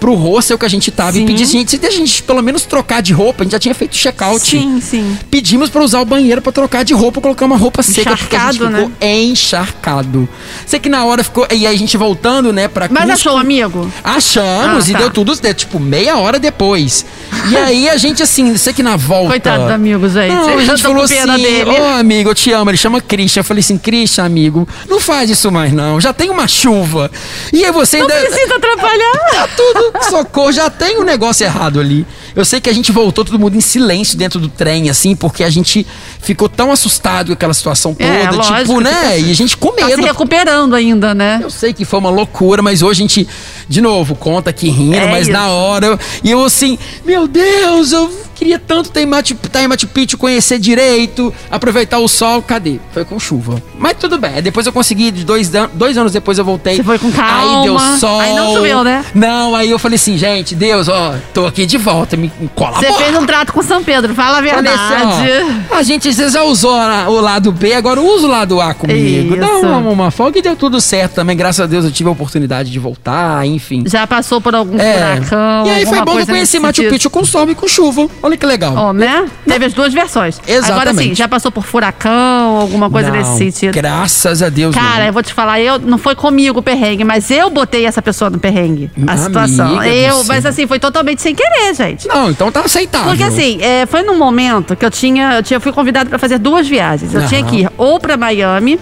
pro hostel que a gente tava Sim. e pedir, gente, se a gente pelo menos trocar de roupa, a gente já tinha feito check-out. Sim, sim. Pedimos pra usar o banheiro pra trocar de roupa, colocar uma roupa seca, porque a gente Encharcado, ficou né? encharcado. Sei que na hora ficou. E aí a gente voltando, né, pra Mas Cusco. achou, amigo? Achamos Ah, e tá. deu tudo, deu, tipo, meia hora depois. E aí a gente, assim, sei que na volta. Coitado do amigo, gente. Não, a gente falou assim. Ô amigo, eu te amo. Ele chama Christian. Eu falei assim: Christian, amigo, não faz isso mais não. Já tem uma chuva. E aí você Não ainda. precisa atrapalhar. Tá tudo, socorro, já tem um negócio errado ali. Eu sei que a gente voltou todo mundo em silêncio dentro do trem, assim, porque a gente ficou tão assustado com aquela situação toda, É, tipo, né? fica- E a gente com Tá se medo. recuperando ainda, né? Eu sei que foi uma loucura, mas hoje a gente, de novo, conta aqui rindo, É mas isso. na hora. eu- E eu assim, meu Deus, eu queria tanto estar em Machu, estar em Machu Picchu, conhecer direito, aproveitar o sol. Cadê? Foi com chuva. Mas tudo bem. Depois eu consegui, dois, dois anos depois eu voltei. Você foi com Aí calma. deu sol. Aí não choveu, né? Não, aí eu falei assim, gente, Deus, ó, tô aqui de volta, me me colabora. Você fez um trato com São Pedro, fala a verdade. assim, ó, a gente já usou o lado B, agora usa o lado A comigo. Dá uma, uma folga e deu tudo certo também. Graças a Deus eu tive a oportunidade de voltar, enfim. Já passou por algum É. furacão? E aí foi bom que eu conheci Machu? Picchu com sol e com chuva. Olha que legal. Ó, né? Teve as duas versões. Agora Exatamente. sim, já passou por furacão, alguma coisa Não, nesse sentido. Graças a Deus. Cara, eu não. vou te falar, eu não foi comigo o perrengue, mas eu botei essa pessoa no perrengue. A Amiga situação. Eu, mas assim, foi totalmente sem querer, gente. Não, então tá aceitável. Porque assim, é, foi num momento que eu tinha, eu tinha eu fui convidada para fazer duas viagens. Eu Aham. tinha que ir ou para Miami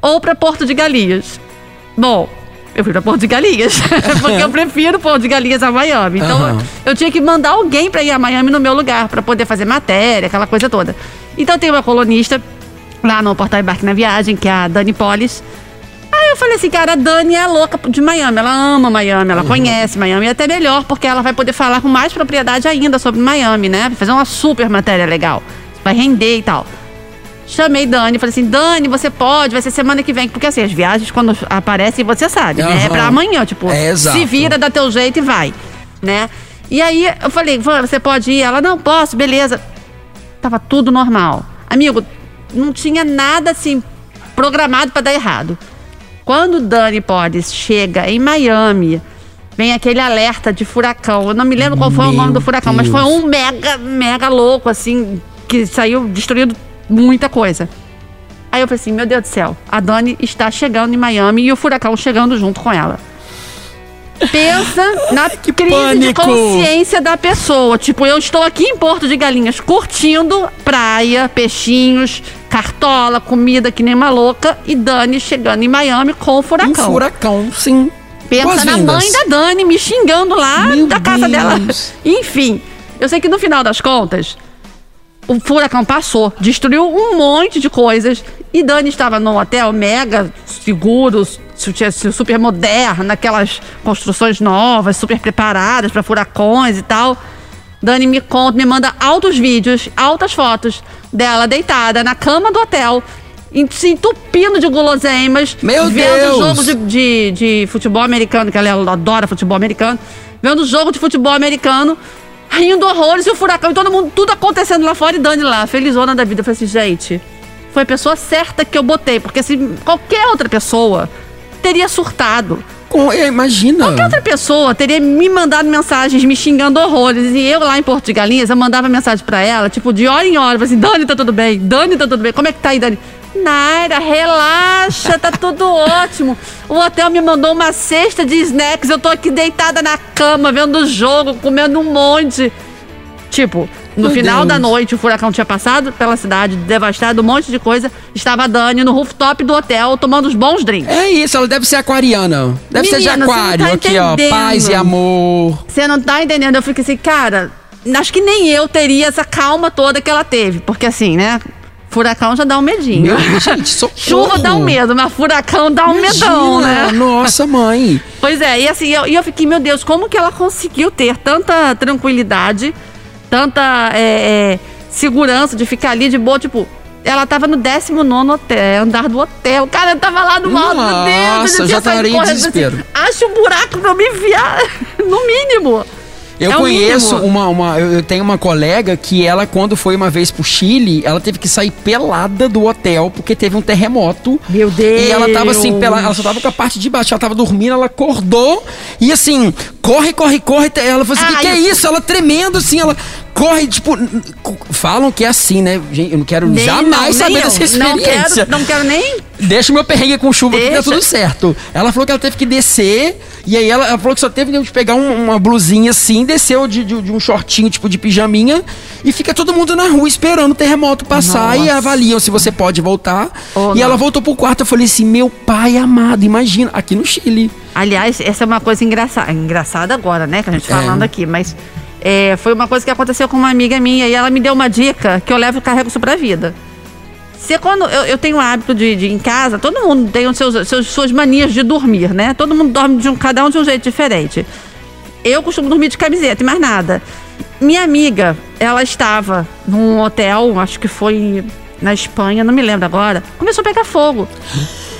ou para Porto de Galinhas. Bom, eu fui para Porto de Galinhas, porque eu prefiro Porto de Galinhas a Miami. Então, Aham. eu tinha que mandar alguém para ir a Miami no meu lugar, para poder fazer matéria, aquela coisa toda. Então, tem uma colunista lá no Portal Embarque na Viagem, que é a Dani Polis. Aí eu falei assim, cara, a Dani é louca de Miami, ela ama Miami, ela conhece Miami, e até melhor, porque ela vai poder falar com mais propriedade ainda sobre Miami, né? Fazer uma super matéria legal, vai render e tal. Chamei Dani, falei assim, Dani, você pode, vai ser semana que vem, porque assim, as viagens quando aparecem, você sabe, né? É pra amanhã, tipo, É, se vira, dá teu jeito e vai, né? E aí eu falei, você pode ir? Ela, não, posso, beleza. Tava tudo normal. Amigo, não tinha nada assim programado pra dar errado. Quando Dani Podes chega em Miami, vem aquele alerta de furacão. Eu não me lembro qual foi o Meu nome do furacão, mas foi Deus. um mega, mega louco, assim, que saiu destruindo muita coisa. Aí eu falei assim, meu Deus do céu, a Dani está chegando em Miami e o furacão chegando junto com ela. Pensa na que crise de pânico! consciência da pessoa. Tipo, eu estou aqui em Porto de Galinhas curtindo praia, peixinhos, cartola, comida que nem uma louca e Dani chegando em Miami com o Um furacão. furacão, sim. Pensa na mãe da Dani me xingando lá Meu da casa Deus. dela. Enfim, eu sei que no final das contas, o furacão passou, destruiu um monte de coisas e Dani estava num hotel mega seguro, super moderno, aquelas construções novas, super preparadas para furacões e tal. Dani me conta, me manda altos vídeos, altas fotos dela deitada na cama do hotel, se entupindo de guloseimas, Meu vendo Deus! jogo de, de, de futebol americano, que ela adora futebol americano, vendo jogo de futebol americano, rindo horrores e o furacão e todo mundo, tudo acontecendo lá fora e Dani lá, felizona da vida. Eu falei assim, gente, foi a pessoa certa que eu botei, porque se qualquer outra pessoa teria surtado. Com, é, imagina. Qualquer outra pessoa teria me mandado mensagens me xingando horrores. E eu lá em Porto de Galinhas, eu mandava mensagem pra ela, tipo, de hora em hora, assim, Dani, tá tudo bem? Dani, tá tudo bem? Como é que tá aí, Dani? Naira, relaxa, tá tudo ótimo. O hotel me mandou uma cesta de snacks, eu tô aqui deitada na cama, vendo o jogo, comendo um monte. Tipo, no Meu final Deus. da noite, o furacão tinha passado pela cidade, devastado um monte de coisa. Estava a Dani no rooftop do hotel, tomando uns bons drinks. É isso, ela deve ser aquariana. Deve ser de Menina, você não aquário. tá aqui, ó. Paz e amor. Você não tá entendendo? Eu fico assim, cara, acho que nem eu teria essa calma toda que ela teve. Porque assim, né? Furacão já dá um medinho. Meu gente, socorro. Chuva dá um medo, mas furacão dá um medão, Imagina, né? Nossa, mãe. Pois é, e assim, eu, eu fiquei, meu Deus, como que ela conseguiu ter tanta tranquilidade, tanta é, é, segurança de ficar ali de boa, tipo. Ela tava no 19 hotel, andar do hotel. Cara, eu tava lá no alto, meu Deus. Nossa, já estaria em correndo, desespero. Assim, Acha um buraco pra eu me enfiar, no mínimo. Eu É o conheço uma, uma. Eu tenho uma colega que ela, quando foi uma vez pro Chile, ela teve que sair pelada do hotel porque teve um terremoto. Meu Deus. E ela tava assim, pela, ela só tava com a parte de baixo, ela tava dormindo, ela acordou e assim, corre, corre, corre. Ela falou assim: Ah, que, que é isso? Ela tremendo assim, ela corre, tipo. Falam que é assim, né? Gente, eu não quero Nem- jamais não, saber dessa Não experiência. quero, não quero nem. Deixa o meu perrengue com chuva que tá Deixa. tudo certo. Ela falou que ela teve que descer, e aí ela, ela falou que só teve que pegar um- uma blusinha assim, desceu de, de- de um shortinho, tipo de pijaminha, e fica todo mundo na rua esperando o terremoto passar e Nossa. avaliam se você pode voltar. Ou e não. ela voltou pro quarto, eu falei assim, meu pai amado, imagina, aqui no Chile. Aliás, essa é uma coisa engraçada. Engraçada agora, né? Que a gente tá É. falando aqui, mas. É, foi uma coisa que aconteceu com uma amiga minha e ela me deu uma dica que eu levo e carrego isso pra vida. Se quando eu, eu tenho o hábito de, de em casa, todo mundo tem os seus, seus- suas manias de dormir, né? Todo mundo dorme de um, cada um de um jeito diferente. Eu costumo dormir de camiseta e mais nada. Minha amiga, ela estava num hotel, acho que foi na Espanha, não me lembro agora. Começou a pegar fogo.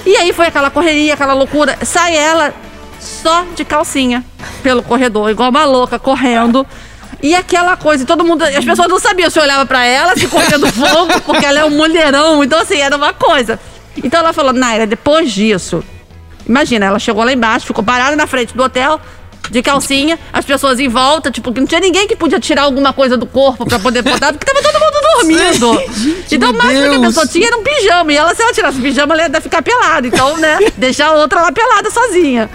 E aí foi aquela correria, aquela loucura. Sai ela só de calcinha pelo corredor, igual uma louca, correndo. E aquela coisa, todo mundo. As pessoas não sabiam se eu olhava pra ela, se correndo fogo, porque ela é um mulherão. Então, assim, era uma coisa. Então ela falou, Naira, depois disso, imagina, ela chegou lá embaixo, ficou parada na frente do hotel, de calcinha, as pessoas em volta, tipo, que não tinha ninguém que podia tirar alguma coisa do corpo pra poder botar, porque tava todo mundo dormindo. Gente, então, o máximo que a pessoa tinha era um pijama. E ela, se ela tirasse o pijama, ela ia ficar pelada. Então, né, deixar a outra lá pelada sozinha.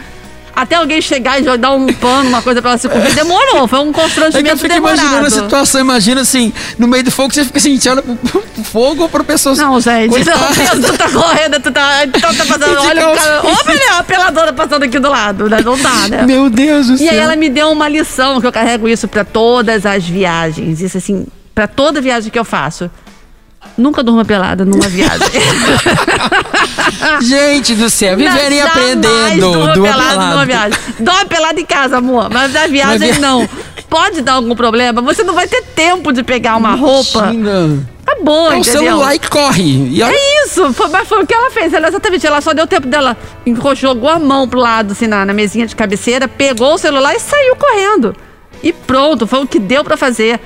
Até alguém chegar e dar um pano, uma coisa pra ela se cobrir, demorou. Foi um É que eu constrangimento fico demorado. imaginando a situação, imagina assim, no meio do fogo, você fica assim, você olha pro, pro fogo ou pra pessoa Não, gente, Coitada. não, tu tá correndo, tu tá, então tá passando, olha o cara, olha a peladora passando aqui do lado, né? Não dá, né? Meu Deus do E céu. aí ela me deu uma lição, que eu carrego isso pra todas as viagens, isso assim, pra toda viagem que eu faço. Nunca durma pelada numa viagem. Gente do céu, viverem aprendendo. Pelado pelado. numa viagem. Dorme pelado em casa, amor. Mas na viagem não. Pode dar algum problema. Você não vai ter tempo de pegar uma roupa. Imagina. Acabou, É o entendeu? celular e corre. E É isso, foi, mas foi o que ela fez. Ela exatamente, ela só deu tempo dela, jogou a mão pro lado, assim, na, na mesinha de cabeceira, pegou o celular e saiu correndo. E pronto, foi o que deu pra fazer.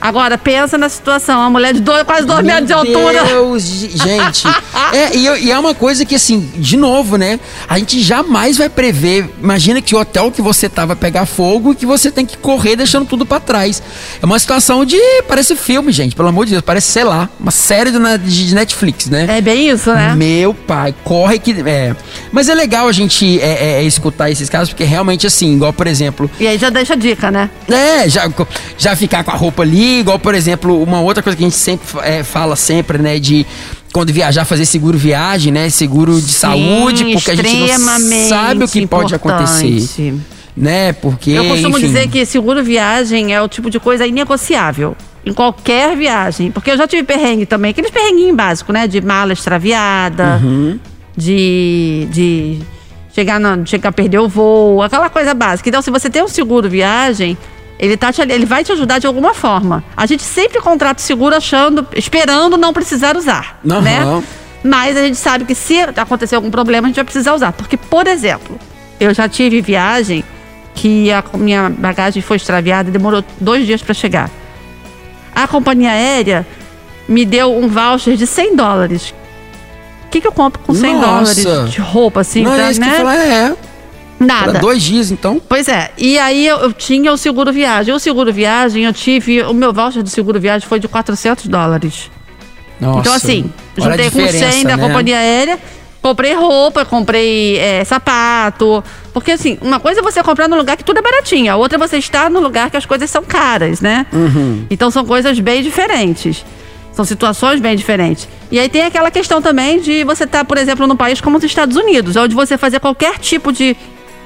Agora, pensa na situação, uma mulher de dois, quase dois metros de altura. Meu Deus, ge- gente. é, e, e é uma coisa que, assim, de novo, né? A gente jamais vai prever. Imagina que o hotel que você tá vai pegar fogo e que você tem que correr deixando tudo pra trás. É uma situação de. Parece filme, gente, pelo amor de Deus. Parece, sei lá, uma série na- de Netflix, né? É bem isso, né? Meu pai, corre que. É. Mas é legal a gente é, é, é, escutar esses casos, porque realmente, assim, igual, por exemplo, E aí já deixa a dica, né? é, já, já ficar com a roupa ali, igual, por exemplo, uma outra coisa que a gente sempre é, fala sempre, né, de quando viajar, fazer seguro viagem, né? Seguro de Sim, saúde, porque a gente não sabe o que pode acontecer. importante. Né? Porque. Eu costumo enfim, dizer que seguro viagem é o tipo de coisa inegociável. Em qualquer viagem. Porque eu já tive perrengue também. Aqueles perrenguinhos básicos, né? De mala extraviada, Uhum. de, de chegar, na, chegar a perder o voo, aquela coisa básica. Então, se você tem um seguro viagem, ele, tá te, ele vai te ajudar de alguma forma. A gente sempre contrata o seguro achando, esperando não precisar usar. Aham. Né? Mas a gente sabe que se acontecer algum problema, a gente vai precisar usar. Porque, por exemplo, eu já tive viagem que a minha bagagem foi extraviada e demorou dois dias para chegar. A companhia aérea me deu um voucher de 100 dólares. O que, que eu compro com 100 Nossa. dólares de roupa assim? Não pra, é que né? eu falar, é. Nada. Dois dias, então. Pois é, e aí eu, eu tinha o seguro viagem. O seguro viagem, eu tive. O meu voucher de seguro viagem foi de 400 dólares. Nossa. Então, assim, juntei com 100 diferença, da né? companhia aérea, comprei roupa, comprei é, sapato. Porque, assim, uma coisa é você comprar num lugar que tudo é baratinho, a outra é você estar no lugar que as coisas são caras, né? Uhum. Então, são coisas bem diferentes. São situações bem diferentes. E aí tem aquela questão também de você estar, por exemplo, num país como os Estados Unidos, onde você fazer qualquer tipo de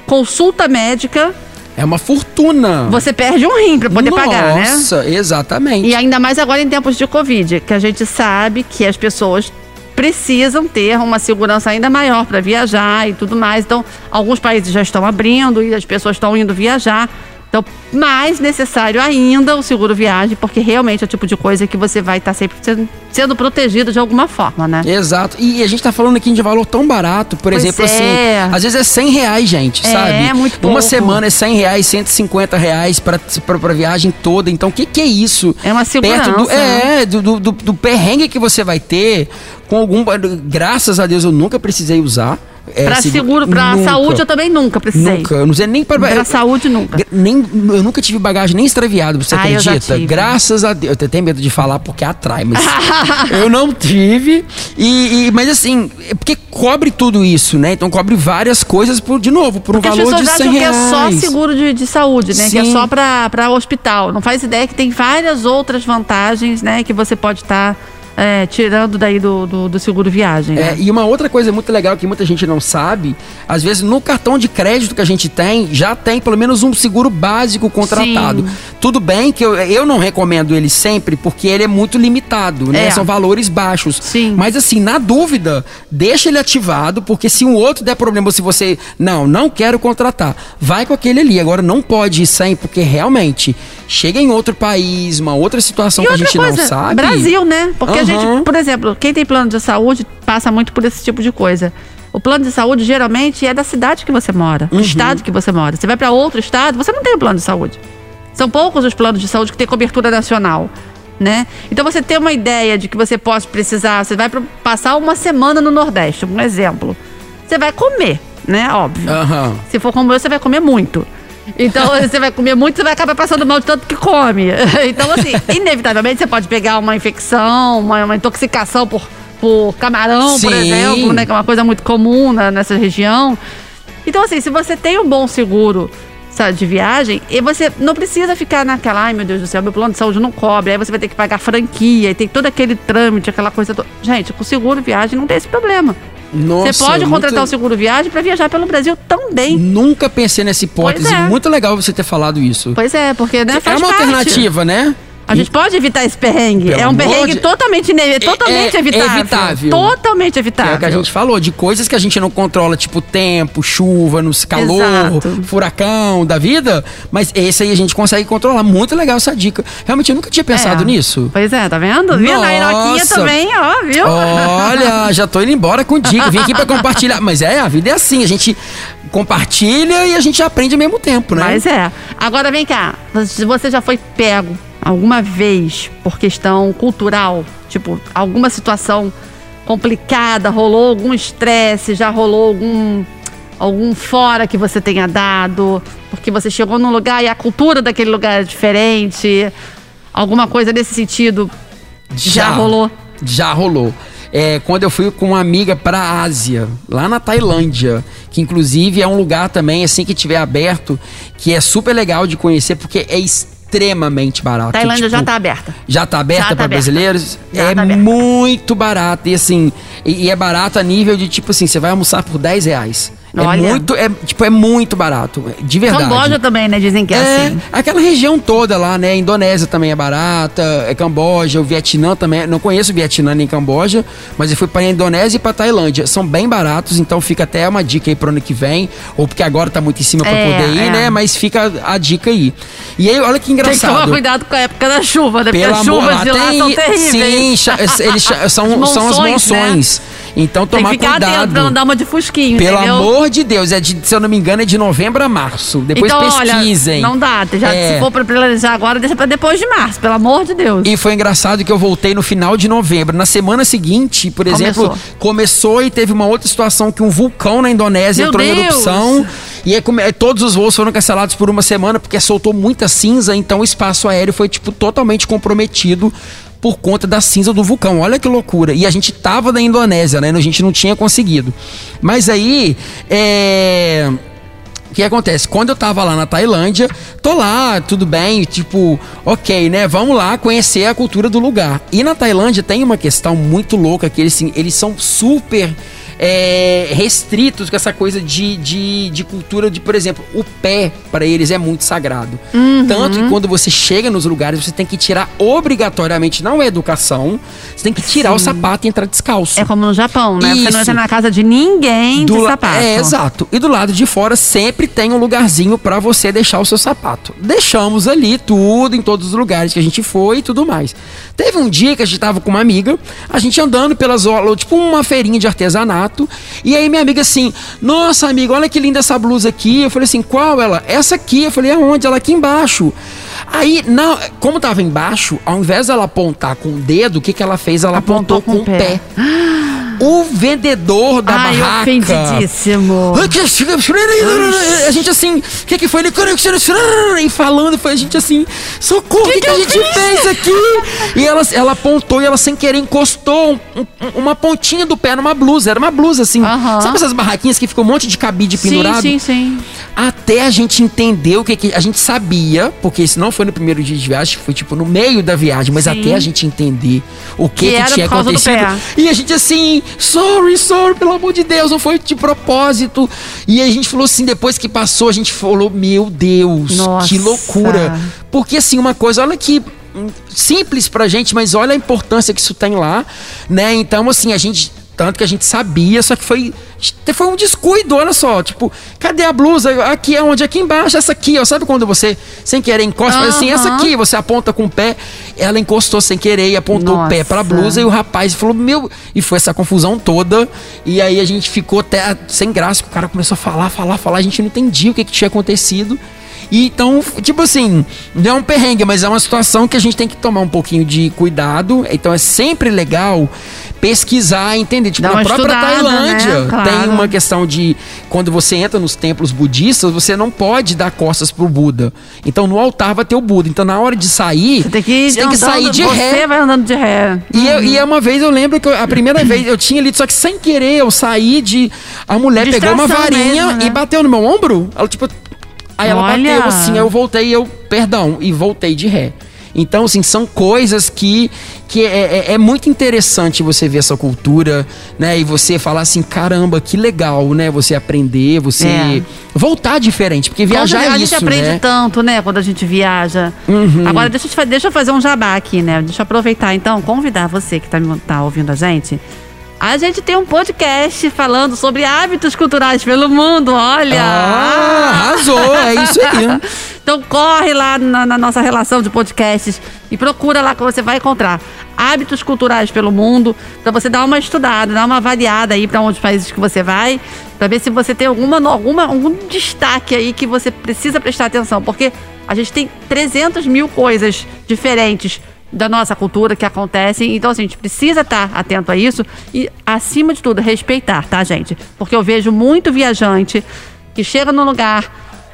consulta médica, É uma fortuna. você perde um rim para poder pagar, né? Nossa, exatamente. E ainda mais agora em tempos de Covid, que a gente sabe que as pessoas precisam ter uma segurança ainda maior para viajar e tudo mais. Então, alguns países já estão abrindo e as pessoas estão indo viajar. Então, mais necessário ainda o seguro viagem, porque realmente é o tipo de coisa que você vai estar sempre sendo, sendo protegido de alguma forma, né? Exato. E a gente tá falando aqui de valor tão barato, por Pois exemplo, é. assim, às vezes é 100 reais, gente, É, sabe? é muito Uma pouco. semana é 100 reais, 150 reais pra, pra viagem toda. Então, o que que é isso? É uma segurança, do, né? é, do, do, do, do perrengue que você vai ter com algum... Graças a Deus, eu nunca precisei usar. É, Pra seguro, nunca. saúde eu também nunca precisei. Nunca, eu não sei nem para Pra saúde nunca. nem, eu nunca tive bagagem nem extraviada, você Ah, acredita? Graças a Deus. Eu até tenho medo de falar porque atrai, mas eu não tive. E, e- mas assim, é porque cobre tudo isso, né? Então cobre várias coisas, por, de novo, por um Porque valor de 100 acham que reais. é só seguro de, de saúde, né? Que é Sim. só pra hospital. Não faz ideia que tem várias outras vantagens, né? Que você pode estar tirando daí do, do, do seguro viagem. né? É, e uma outra coisa muito legal que muita gente não sabe, às vezes no cartão de crédito que a gente tem, já tem pelo menos um seguro básico contratado. Sim. Tudo bem que eu, eu não recomendo ele sempre, porque ele é muito limitado, né? É. São valores baixos. Sim. Mas assim, na dúvida, deixa ele ativado, porque se um outro der problema, ou se você, não, não quero contratar, vai com aquele ali. Agora não pode ir sem, porque realmente chega em outro país, uma outra situação E que a gente coisa, não sabe. Brasil, né? Porque a gente, Aham. por exemplo, quem tem plano de saúde passa muito por esse tipo de coisa. O plano de saúde geralmente é da cidade que você mora, Uhum. do estado que você mora. Você vai para outro estado, você não tem o plano de saúde. São poucos os planos de saúde que têm cobertura nacional, né? Então você tem uma ideia de que você pode precisar, você vai passar uma semana no Nordeste, um exemplo. Você vai comer, né? Óbvio. Aham. Se for como eu, você vai comer muito. Então, você vai comer muito, você vai acabar passando mal de tanto que come. Então, assim, inevitavelmente você pode pegar uma infecção, uma, uma intoxicação por, por camarão, por Sim. exemplo, né? Que é uma coisa muito comum na- nessa região. Então, assim, se você tem um bom seguro sabe, de viagem, e você não precisa ficar naquela, ai meu Deus do céu, meu plano de saúde não cobre, aí você vai ter que pagar franquia, e tem todo aquele trâmite, aquela coisa toda. Gente, com seguro viagem não tem esse problema. Nossa, você pode contratar o seguro viagem para viajar pelo Brasil também. Nunca pensei nessa hipótese. É. Muito legal você ter falado isso. Pois é, porque né, é uma parte. alternativa, né? A gente pode evitar esse perrengue. Pelo é um perrengue de- totalmente, ine- totalmente é evitável. evitável. Totalmente evitável. é o que a gente falou, de coisas que a gente não controla, tipo tempo, chuva, nos calor, Exato. furacão da vida, mas esse aí a gente consegue controlar. Muito legal essa dica. Realmente eu nunca tinha pensado É. nisso. Pois é, tá vendo? Viu? Na Iroquinha também, ó, viu? Olha, já tô indo embora com dica. Vim aqui pra compartilhar. Mas é, a vida é assim, a gente compartilha e a gente aprende ao mesmo tempo, né? Mas é. Agora vem cá. Você já foi pego alguma vez por questão cultural, tipo, alguma situação complicada, rolou algum estresse, já rolou algum algum fora que você tenha dado, porque você chegou num lugar e a cultura daquele lugar é diferente, alguma coisa nesse sentido já, rolou. Já rolou. É, quando eu fui com uma amiga pra Ásia, lá na Tailândia, que inclusive é um lugar também, assim, que tiver aberto, que é super legal de conhecer, porque é extremamente barato. Tailândia Tipo, já tá aberta. já tá aberta Já tá para aberta. brasileiros? Já é tá muito barato. E assim, e, e é barato a nível de tipo assim, você vai almoçar por 10 reais. É Olha. muito, é, tipo, é muito barato. De verdade. Camboja também, né? Dizem que é, É, assim. aquela região toda lá, né? Indonésia também é barata, é Camboja, o Vietnã também. Não conheço o Vietnã nem Camboja, mas eu fui para a Indonésia e para Tailândia. São bem baratos, então fica até uma dica aí pro ano que vem, ou porque agora tá muito em cima para É, poder ir, é. né? Mas fica a dica aí. E aí, olha que Tem que tomar engraçado. cuidado com a época da chuva, né? Porque Pelo as amor, chuvas de lá tem- são terríveis. Sim, eles são, As são as monções, né? Então Tem tomar que ficar atento pra não cuidado. dar uma de fusquinho, Pelo entendeu? amor de Deus, é de, se eu não me engano, é de novembro a março. Depois então, pesquisem. olha, não dá. Já, É. Se for pra planejar agora, deixa pra depois de março, pelo amor de Deus. E foi engraçado que eu voltei no final de novembro. Na semana seguinte, por exemplo, Começou. começou e teve uma outra situação que um vulcão na Indonésia Meu entrou em Deus! erupção. E aí, todos os voos foram cancelados por uma semana porque soltou muita cinza, então o espaço aéreo foi tipo totalmente comprometido por conta da cinza do vulcão. Olha que loucura. E a gente tava na Indonésia, né? A gente não tinha conseguido. Mas aí, é o que acontece? Quando eu tava lá na Tailândia, tô lá, tudo bem, tipo, ok, né? Vamos lá conhecer a cultura do lugar. E na Tailândia tem uma questão muito louca que eles, eles são super é, restritos com essa coisa de, de, de cultura de, por exemplo, o pé para eles é muito sagrado. Tanto que quando você chega nos lugares, você tem que tirar obrigatoriamente, não é educação, você tem que tirar o sapato e entrar descalço. É como no Japão, né? Você não Isso. entra na casa de ninguém de Do la- sapato. É, exato. E do lado de fora sempre tem um lugarzinho pra você deixar o seu sapato. Deixamos ali tudo, em todos os lugares que a gente foi e tudo mais. Teve um dia que a gente tava com uma amiga, a gente andando pelas tipo uma feirinha de artesanato, e aí minha amiga assim, nossa amiga, olha que linda essa blusa aqui. Eu falei assim, qual ela? Essa aqui. Eu falei, aonde? Ela aqui embaixo. Aí, na, como tava embaixo, ao invés dela apontar com o dedo, o que, que ela fez? Ela Apontou apontou, com com o o pé. pé. O vendedor da Ai, barraca. ofendidíssimo. A gente assim, o que, que foi? Ele e falando, foi a gente assim, socorro, o que, que, a gente fez aqui? E ela, ela apontou e ela sem querer encostou um- um- uma pontinha do pé numa blusa. Era uma blusa assim. Aham. Sabe essas barraquinhas que ficam um monte de cabide Sim, pendurado? sim, sim. Até a gente entender o que, que a gente sabia, porque isso não foi no primeiro dia de viagem, foi tipo no meio da viagem, mas Sim. até a gente entender o que, Que que, tinha acontecido. E a gente assim, sorry, sorry, pelo amor de Deus, não foi de propósito. E a gente falou assim, depois que passou, a gente falou, meu Deus, Nossa. que loucura. Porque assim, uma coisa, olha que simples pra gente, mas olha a importância que isso tem lá, né? Então, assim, a gente tanto que a gente sabia, só que foi foi um descuido, olha só, tipo, cadê a blusa? Aqui é onde? Aqui embaixo, essa aqui, ó. Sabe quando você, sem querer, encosta, faz assim, essa aqui, você aponta com o pé, ela encostou sem querer e apontou o pé pra Nossa. blusa e o rapaz falou, meu, e foi essa confusão toda, e aí a gente ficou até sem graça, que o cara começou a falar, falar, falar, a gente não entendia o que, que tinha acontecido. E então, tipo assim, não é um perrengue, mas é uma situação que a gente tem que tomar um pouquinho de cuidado. Então é sempre legal pesquisar, entender. Tipo, na própria estudada, Tailândia né? Claro. tem uma questão de quando você entra nos templos budistas, você não pode dar costas pro Buda. Então no altar vai ter o Buda. Então na hora de sair, Você tem que, ir você tem que sair de você ré. vai andando de ré. E, eu- e é uma vez eu lembro que eu- a primeira vez eu tinha lido, só que sem querer eu saí de. A mulher pegou uma Distração varinha mesmo, né? e bateu no meu ombro. Ela tipo. Aí ela Olha. bateu assim, aí eu voltei, eu, perdão, e voltei de ré. Então, assim, são coisas que, que é, é- é muito interessante você ver essa cultura, né? E você falar assim, caramba, que legal, né? Você aprender, você É. voltar diferente, porque viajar Quando a é gente isso, aprende né? Uhum. tanto, né? Quando a gente viaja. Agora, deixa eu, te deixa eu fazer um jabá aqui, né? Deixa eu aproveitar, então, convidar você que tá, me- tá ouvindo a gente. A gente tem um podcast falando sobre hábitos culturais pelo mundo, olha! Ah, arrasou, é isso aí. Então corre lá na, na nossa relação de podcasts e procura lá que você vai encontrar hábitos culturais pelo mundo para você dar uma estudada, dar uma avaliada aí para onde países que você vai, para ver se você tem alguma, alguma algum destaque aí que você precisa prestar atenção, porque a gente tem 300 mil coisas diferentes da nossa cultura que acontecem, então assim, a gente precisa estar atento a isso e acima de tudo respeitar, tá, gente? Porque eu vejo muito viajante que chega num lugar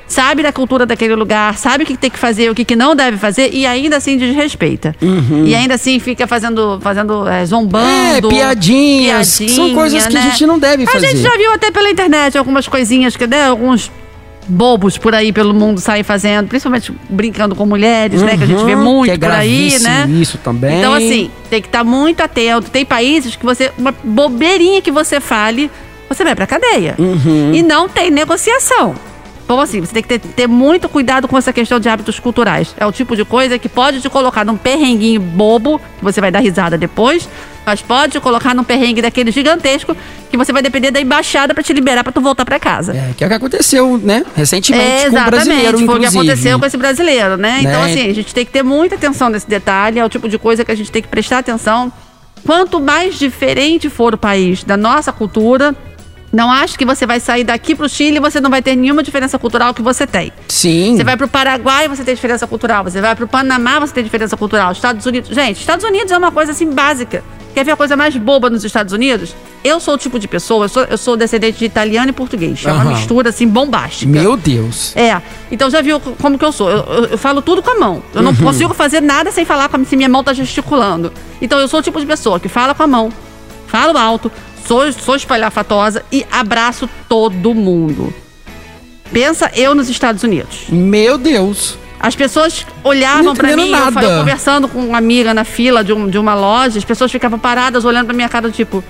sabe da cultura daquele lugar, sabe o que tem que fazer, o que, que não deve fazer e ainda assim desrespeita. E ainda assim fica fazendo, fazendo é, zombando. Uhum. É, piadinhas, são coisas que a né? gente não deve A fazer. gente já viu até pela internet algumas coisinhas, que, né, alguns bobos por aí pelo mundo saem fazendo, principalmente brincando com mulheres, né? Que a gente vê Uhum, muito que é por aí, né? Isso também. Então, assim, tem que estar muito atento. Tem países que você. Uma bobeirinha que você fale, você vai pra cadeia. Uhum. E não tem negociação. Então, assim, você tem que ter, ter muito cuidado com essa questão de hábitos culturais. É o tipo de coisa que pode te colocar num perrenguinho bobo, que você vai dar risada depois, mas pode te colocar num perrengue daquele gigantesco, que você vai depender da embaixada pra te liberar pra tu voltar pra casa. É, que é o que aconteceu, né? Recentemente É, com o brasileiro, foi o que aconteceu com esse brasileiro, né? Então, Né? assim, a gente tem que ter muita atenção nesse detalhe, é o tipo de coisa que a gente tem que prestar atenção. Quanto mais diferente for o país da nossa cultura, não acho que você vai sair daqui pro Chile e você não vai ter nenhuma diferença cultural que você tem. Sim. Você vai pro Paraguai, você tem diferença cultural. Você vai pro Panamá, você tem diferença cultural. Estados Unidos. Gente, Estados Unidos é uma coisa assim básica. Quer ver a coisa mais boba nos Estados Unidos? Eu sou o tipo de pessoa, eu sou, eu sou descendente de italiano e português. É uma Aham. mistura assim bombástica. Meu Deus. É, então já viu como que eu sou? Eu, eu- eu falo tudo com a mão. Eu não Uhum. consigo fazer nada sem falar com a, se minha mão tá gesticulando. Então eu sou o tipo de pessoa que fala com a mão, falo alto, sou, sou espalhafatosa e abraço todo mundo. Pensa eu nos Estados Unidos. Meu Deus. As pessoas olhavam pra entendendo mim, eu, fa- eu nada. conversando com uma amiga na fila de, um- de uma loja, as pessoas ficavam paradas olhando pra minha cara, tipo,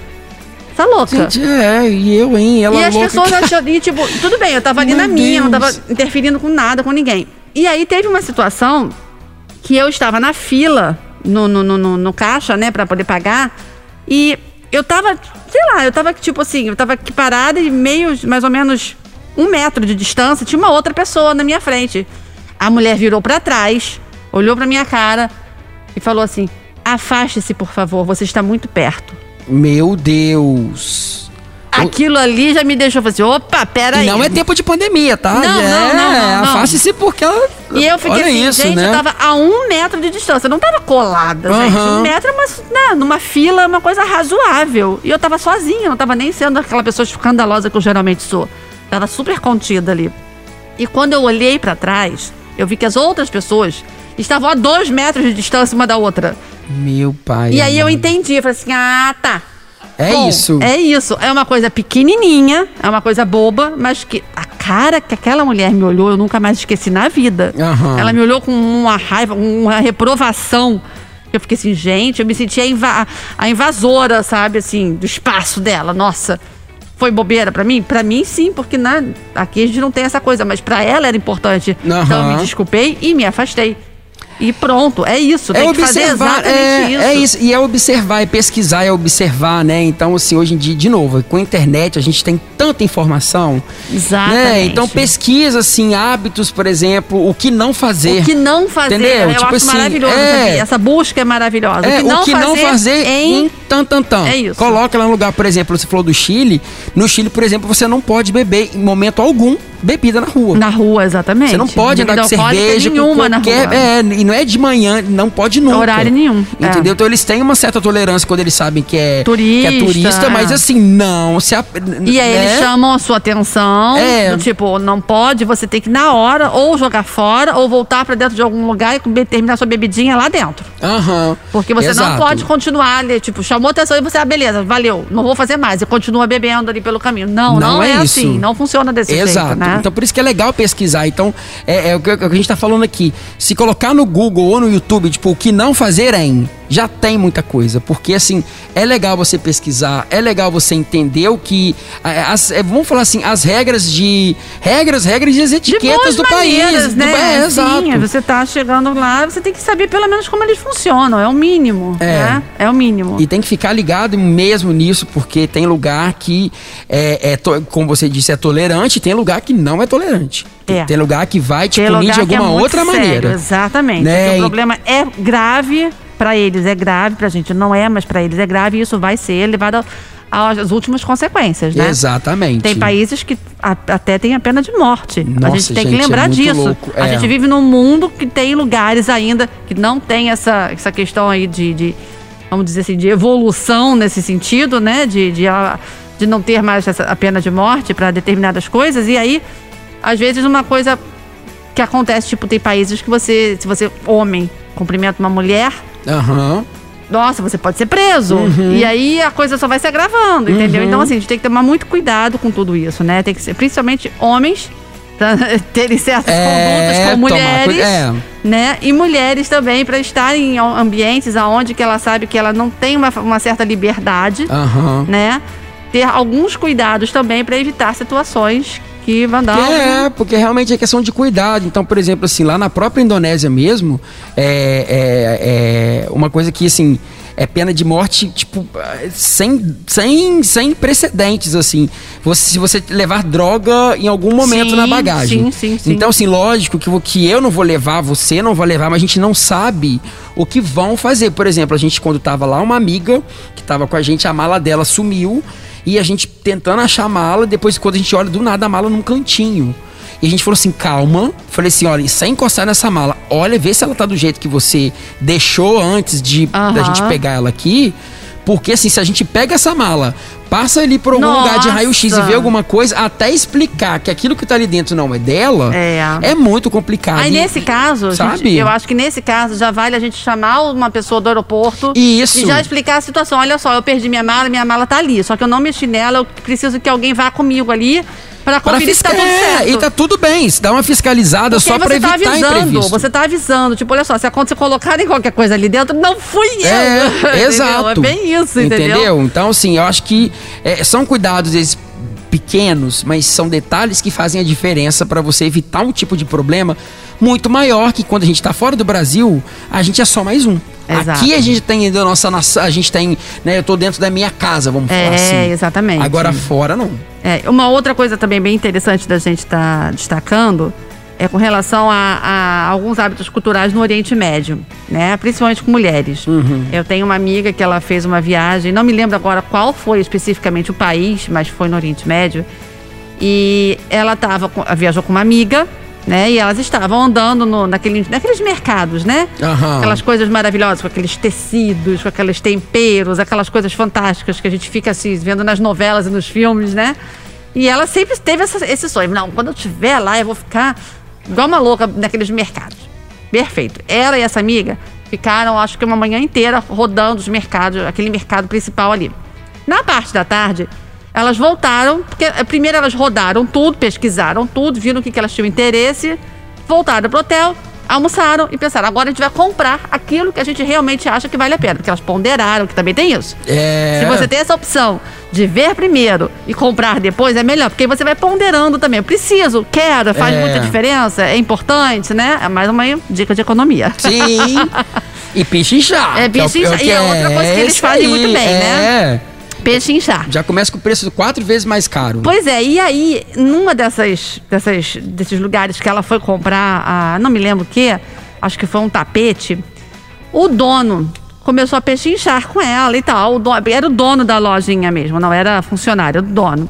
tá louca? Gente, é, e eu, hein? Ela E as louca. pessoas achando, e, tipo, tudo bem, eu tava ali Meu na minha, não tava Deus. interferindo com nada, com ninguém. E aí teve uma situação que eu estava na fila, no, no, no, no- no caixa, né, pra poder pagar, e eu tava, sei lá, eu tava tipo assim, eu tava aqui parada e meio, mais ou menos um metro de distância, tinha uma outra pessoa na minha frente. A mulher virou pra trás, olhou pra minha cara e falou assim: afaste-se, por favor, você está muito perto. Meu Deus. Aquilo ali já me deixou fazer, opa, peraí. E não é tempo de pandemia, tá? Não, é, não, não, não, não. Afaste-se porque ela. E eu fiquei Olha assim, isso, gente, né? eu tava a um metro de distância. Não tava colada, gente. Aham. Um metro é uma, né, numa fila, é uma coisa razoável. E eu tava sozinha, não tava nem sendo aquela pessoa escandalosa que eu geralmente sou. Tava super contida ali. E quando eu olhei pra trás, eu vi que as outras pessoas estavam a dois metros de distância uma da outra. Meu pai. E aí eu entendi, eu falei assim, ah, tá. É Bom, isso. É isso. É uma coisa pequenininha, é uma coisa boba, mas que a cara que aquela mulher me olhou, eu nunca mais esqueci na vida. Aham. Ela me olhou com uma raiva, uma reprovação. Eu fiquei assim, gente, eu me senti a, inva- a invasora, sabe, assim, do espaço dela. Nossa, foi bobeira pra mim? Pra mim, sim, porque né, aqui a gente não tem essa coisa, mas pra ela era importante. Então eu me desculpei e me afastei. E pronto, é isso. É Tem que fazer observar, exatamente é, isso. é isso. E é observar, é pesquisar, é observar, né? Então, assim, hoje em dia, de novo, com a internet a gente tem tanta informação. Exatamente. Né? Então pesquisa, assim, hábitos, por exemplo, o que não fazer. O que não fazer, Entendeu? eu Tipo acho assim, maravilhoso. é. essa, busca é maravilhosa. É, o que não fazer, fazer em... em tan, tan, tan. É isso. Coloca lá no lugar, por exemplo, você falou do Chile. No Chile, por exemplo, você não pode beber em momento algum bebida na rua. Na rua, exatamente. Você não pode andar com Bebida cerveja com nenhuma na qualquer. rua. É, e não é de manhã, não pode nunca. Horário nenhum, é. Entendeu? Então eles têm uma certa tolerância quando eles sabem que é Turista, que é turista é. mas assim, não. Se a, E aí né? eles chamam a sua atenção, É. do tipo, não pode, você tem que na hora ou jogar fora ou voltar pra dentro de algum lugar e terminar sua bebidinha lá dentro. Aham. Porque você não Exato. pode continuar ali, tipo, chamou atenção e você, ah, beleza, valeu, não vou fazer mais. E continua bebendo ali pelo caminho. Não, não, Não é, é assim, não funciona desse Exato. jeito, né? Então por isso que é legal pesquisar. Então, é, é o que é a gente tá falando aqui. Se colocar no Google ou no YouTube, tipo, o que não fazer em, já tem muita coisa. Porque, assim, é legal você pesquisar, é legal você entender o que. As, é, vamos falar assim, as regras de. Regras, regras e as de etiquetas do maneiras, país. do- né? é, exato. Sim, você tá chegando lá, você tem que saber pelo menos como eles funcionam, é o mínimo, É. né? É o mínimo. E tem que ficar ligado mesmo nisso, porque tem lugar que, é, é como você disse, é tolerante, e tem lugar que não é tolerante. É. Tem lugar que vai te Tem punir de é alguma muito outra sério, maneira. Exatamente. Né? O problema é grave pra eles, é grave pra gente, não é, mas pra eles é grave e isso vai ser levado a- às últimas consequências, né? Exatamente. Tem países que a- até tem a pena de morte. a Nossa, gente tem gente, que é lembrar muito disso. louco. A É. gente vive num mundo que tem lugares ainda que não tem essa, essa questão aí de, de, vamos dizer assim, de evolução nesse sentido, né? De, de, a- de não ter mais essa, a pena de morte para determinadas coisas. E aí, às vezes, uma coisa que acontece, tipo, tem países que você, se você, homem, cumprimenta uma mulher, Aham. nossa, você pode ser preso. Uhum. E aí a coisa só vai se agravando, entendeu? Então, assim, a gente tem que tomar muito cuidado com tudo isso, né? Tem que ser, principalmente homens pra terem certas É, condutas com mulheres, é. né? E mulheres também para estarem em ambientes aonde que ela sabe que ela não tem uma, uma certa liberdade, né? Ter alguns cuidados também para evitar situações que vão dar É, porque realmente é questão de cuidado. Então, por exemplo, assim, lá na própria Indonésia mesmo, é, é, é uma coisa que, assim, é pena de morte, tipo, sem, sem, sem precedentes, assim. Você, se você levar droga em algum momento Sim, na bagagem. sim, sim, sim. Então, assim, lógico que, o que eu não vou levar, você não vai levar, mas a gente não sabe o que vão fazer. Por exemplo, a gente, quando tava lá, uma amiga que tava com a gente, a mala dela sumiu. E a gente tentando achar a mala, depois quando a gente olha do nada a mala num cantinho. E a gente falou assim, calma. Falei assim, olha, sem encostar nessa mala, olha, vê se ela tá do jeito que você deixou antes de da Aham. gente pegar ela aqui. Porque assim, se a gente pega essa mala, passa ali por algum Nossa. lugar de raio-x e vê alguma coisa, até explicar que aquilo que tá ali dentro não é dela, É. muito complicado. Aí E- nesse caso, gente, sabe? eu acho que nesse caso já vale a gente chamar uma pessoa do aeroporto Isso. e já explicar a situação. Olha só, eu perdi minha mala, minha mala tá ali, só que eu não mexi nela, eu preciso que alguém vá comigo ali para se tá tudo fiscal- certo. E tá tudo bem, se dá uma fiscalizada Porque só você tá evitar avisando, imprevisto. você tá avisando. Tipo, olha só, se acontecer colocarem qualquer coisa ali dentro, não fui eu. É, Entendeu? exato. É bem isso, entendeu? Então, assim, eu acho que é, são cuidados esses pequenos, mas são detalhes que fazem a diferença para você evitar um tipo de problema muito maior que quando a gente tá fora do Brasil, a gente é só mais um. Exato. Aqui a gente tem da nossa nação, a gente tem, né, eu tô dentro da minha casa, vamos É, falar assim. exatamente. Agora fora não. É, uma outra coisa também bem interessante da gente estar destacando é com relação a, a alguns hábitos culturais no Oriente Médio, né? Principalmente com mulheres. Eu tenho uma amiga que ela fez uma viagem, não me lembro agora qual foi especificamente o país, mas foi no Oriente Médio. E ela tava, viajou com uma amiga, né? E elas estavam andando no, naquele, naqueles mercados, né? Aham. Aquelas coisas maravilhosas, com aqueles tecidos, com aqueles temperos, aquelas coisas fantásticas que a gente fica assim, vendo nas novelas e nos filmes, né? E ela sempre teve essa- esse sonho. Não, quando eu estiver lá, eu vou ficar igual uma louca naqueles mercados. Perfeito. Ela e essa amiga ficaram, acho que uma manhã inteira, rodando os mercados, aquele mercado principal ali. Na parte da tarde, elas voltaram, porque eh, primeiro elas rodaram tudo, pesquisaram tudo, viram o que, elas tinham interesse, voltaram pro hotel, almoçaram e pensaram, agora a gente vai comprar aquilo que a gente realmente acha que vale a pena, porque elas ponderaram, que também tem isso. É. Se você tem essa opção de ver primeiro e comprar depois, é melhor, porque aí você vai ponderando também. Eu preciso, quero, faz É. muita diferença, é importante, né? É mais uma dica de economia. Sim. e pichinchar. É, o- pichinchar. E é outra coisa que eles isso fazem aí, muito bem, né? É. Pechinchar. Já começa com o preço quatro vezes mais caro. Pois é, e aí, numa dessas, dessas desses lugares que ela foi comprar, a, não me lembro o que, acho que foi um tapete, o dono começou a pechinchar com ela e tal. O dono, era o dono da lojinha mesmo, não era funcionário, era o dono.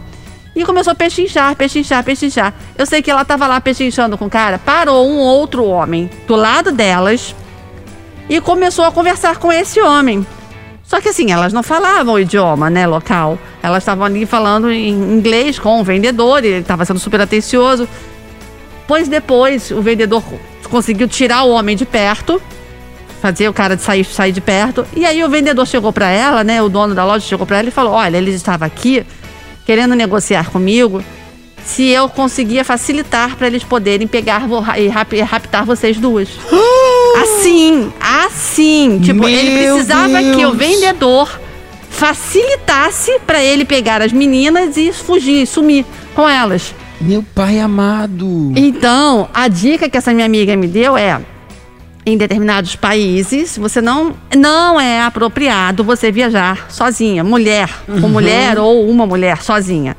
E começou a pechinchar, pechinchar, pechinchar. Eu sei que ela tava lá pechinchando com o cara, parou um outro homem do lado delas e começou a conversar com esse homem. Só que assim, elas não falavam o idioma, né, local. Elas estavam ali falando em inglês com o vendedor, e ele estava sendo super atencioso. Pois depois o vendedor conseguiu tirar o homem de perto, fazer o cara de sair, sair de perto. E aí o vendedor chegou para ela, né, o dono da loja chegou para ela e falou: "Olha, ele estava aqui querendo negociar comigo se eu conseguia facilitar para eles poderem pegar e rap- raptar vocês duas." Assim. Tipo, ele Meu precisava que o Deus. vendedor facilitasse para ele pegar as meninas e fugir, sumir com elas. Meu pai amado. Então, a dica que essa minha amiga me deu é: em determinados países, você não, não é apropriado você viajar sozinha, mulher com mulher ou uma mulher sozinha.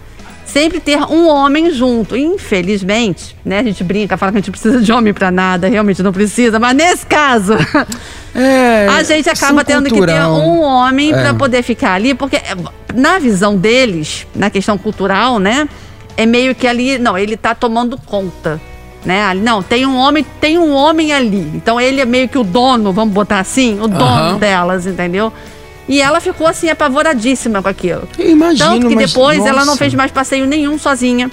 Sempre ter um homem junto. Infelizmente, né? A gente brinca, fala que a gente precisa de homem pra nada, realmente não precisa, mas nesse caso, É, a gente acaba questão tendo que ter cultural. um homem É. pra poder ficar ali, porque é, na visão deles, na questão cultural, né? É meio que ali, não, ele tá tomando conta, né? Não, tem um homem, tem um homem ali. Então ele é meio que o dono, vamos botar assim, o dono Aham. delas, entendeu? E ela ficou assim apavoradíssima com aquilo. Eu imagino, Tanto que mas, depois ela não fez mais passeio nenhum sozinha.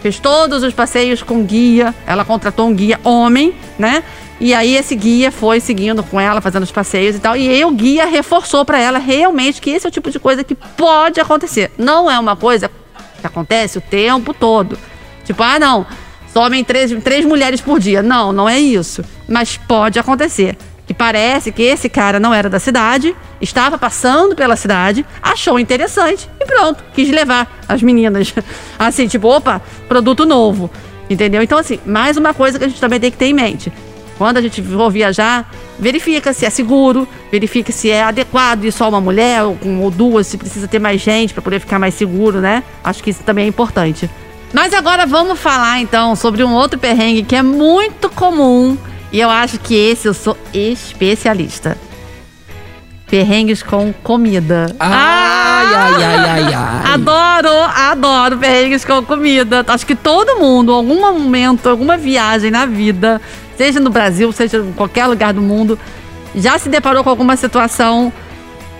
Fez todos os passeios com guia. Ela contratou um guia homem, né? E aí esse guia foi seguindo com ela, fazendo os passeios e tal. E aí o guia reforçou pra ela realmente que esse é o tipo de coisa que pode acontecer. Não é uma coisa que acontece o tempo todo. Tipo, ah, não. tomem três, três mulheres por dia. Não, não é isso. Mas pode acontecer. Parece que esse cara não era da cidade, estava passando pela cidade, achou interessante e pronto, quis levar as meninas. Assim, tipo, opa, produto novo. Entendeu? Então, assim, mais uma coisa que a gente também tem que ter em mente. Quando a gente for viajar, verifica se é seguro, verifica se é adequado ir só uma mulher ou, ou duas, se precisa ter mais gente para poder ficar mais seguro, né? Acho que isso também é importante. Mas agora vamos falar então sobre um outro perrengue que é muito comum e eu acho que esse eu sou especialista. Perrengues com comida. Ai, ai, ai, ai, ai. Adoro, adoro perrengues com comida. Acho que todo mundo, em algum momento, alguma viagem na vida, seja no Brasil, seja em qualquer lugar do mundo, já se deparou com alguma situação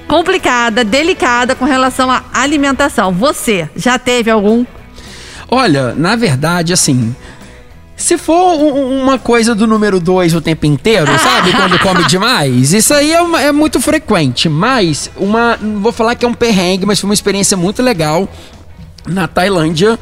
complicada, delicada com relação à alimentação. Você já teve algum? Olha, na verdade, assim. Se for um- uma coisa do número 2 o tempo inteiro, sabe? Quando come demais, isso aí é, uma- é muito frequente. Mas, uma. Vou falar que é um perrengue, mas foi uma experiência muito legal na Tailândia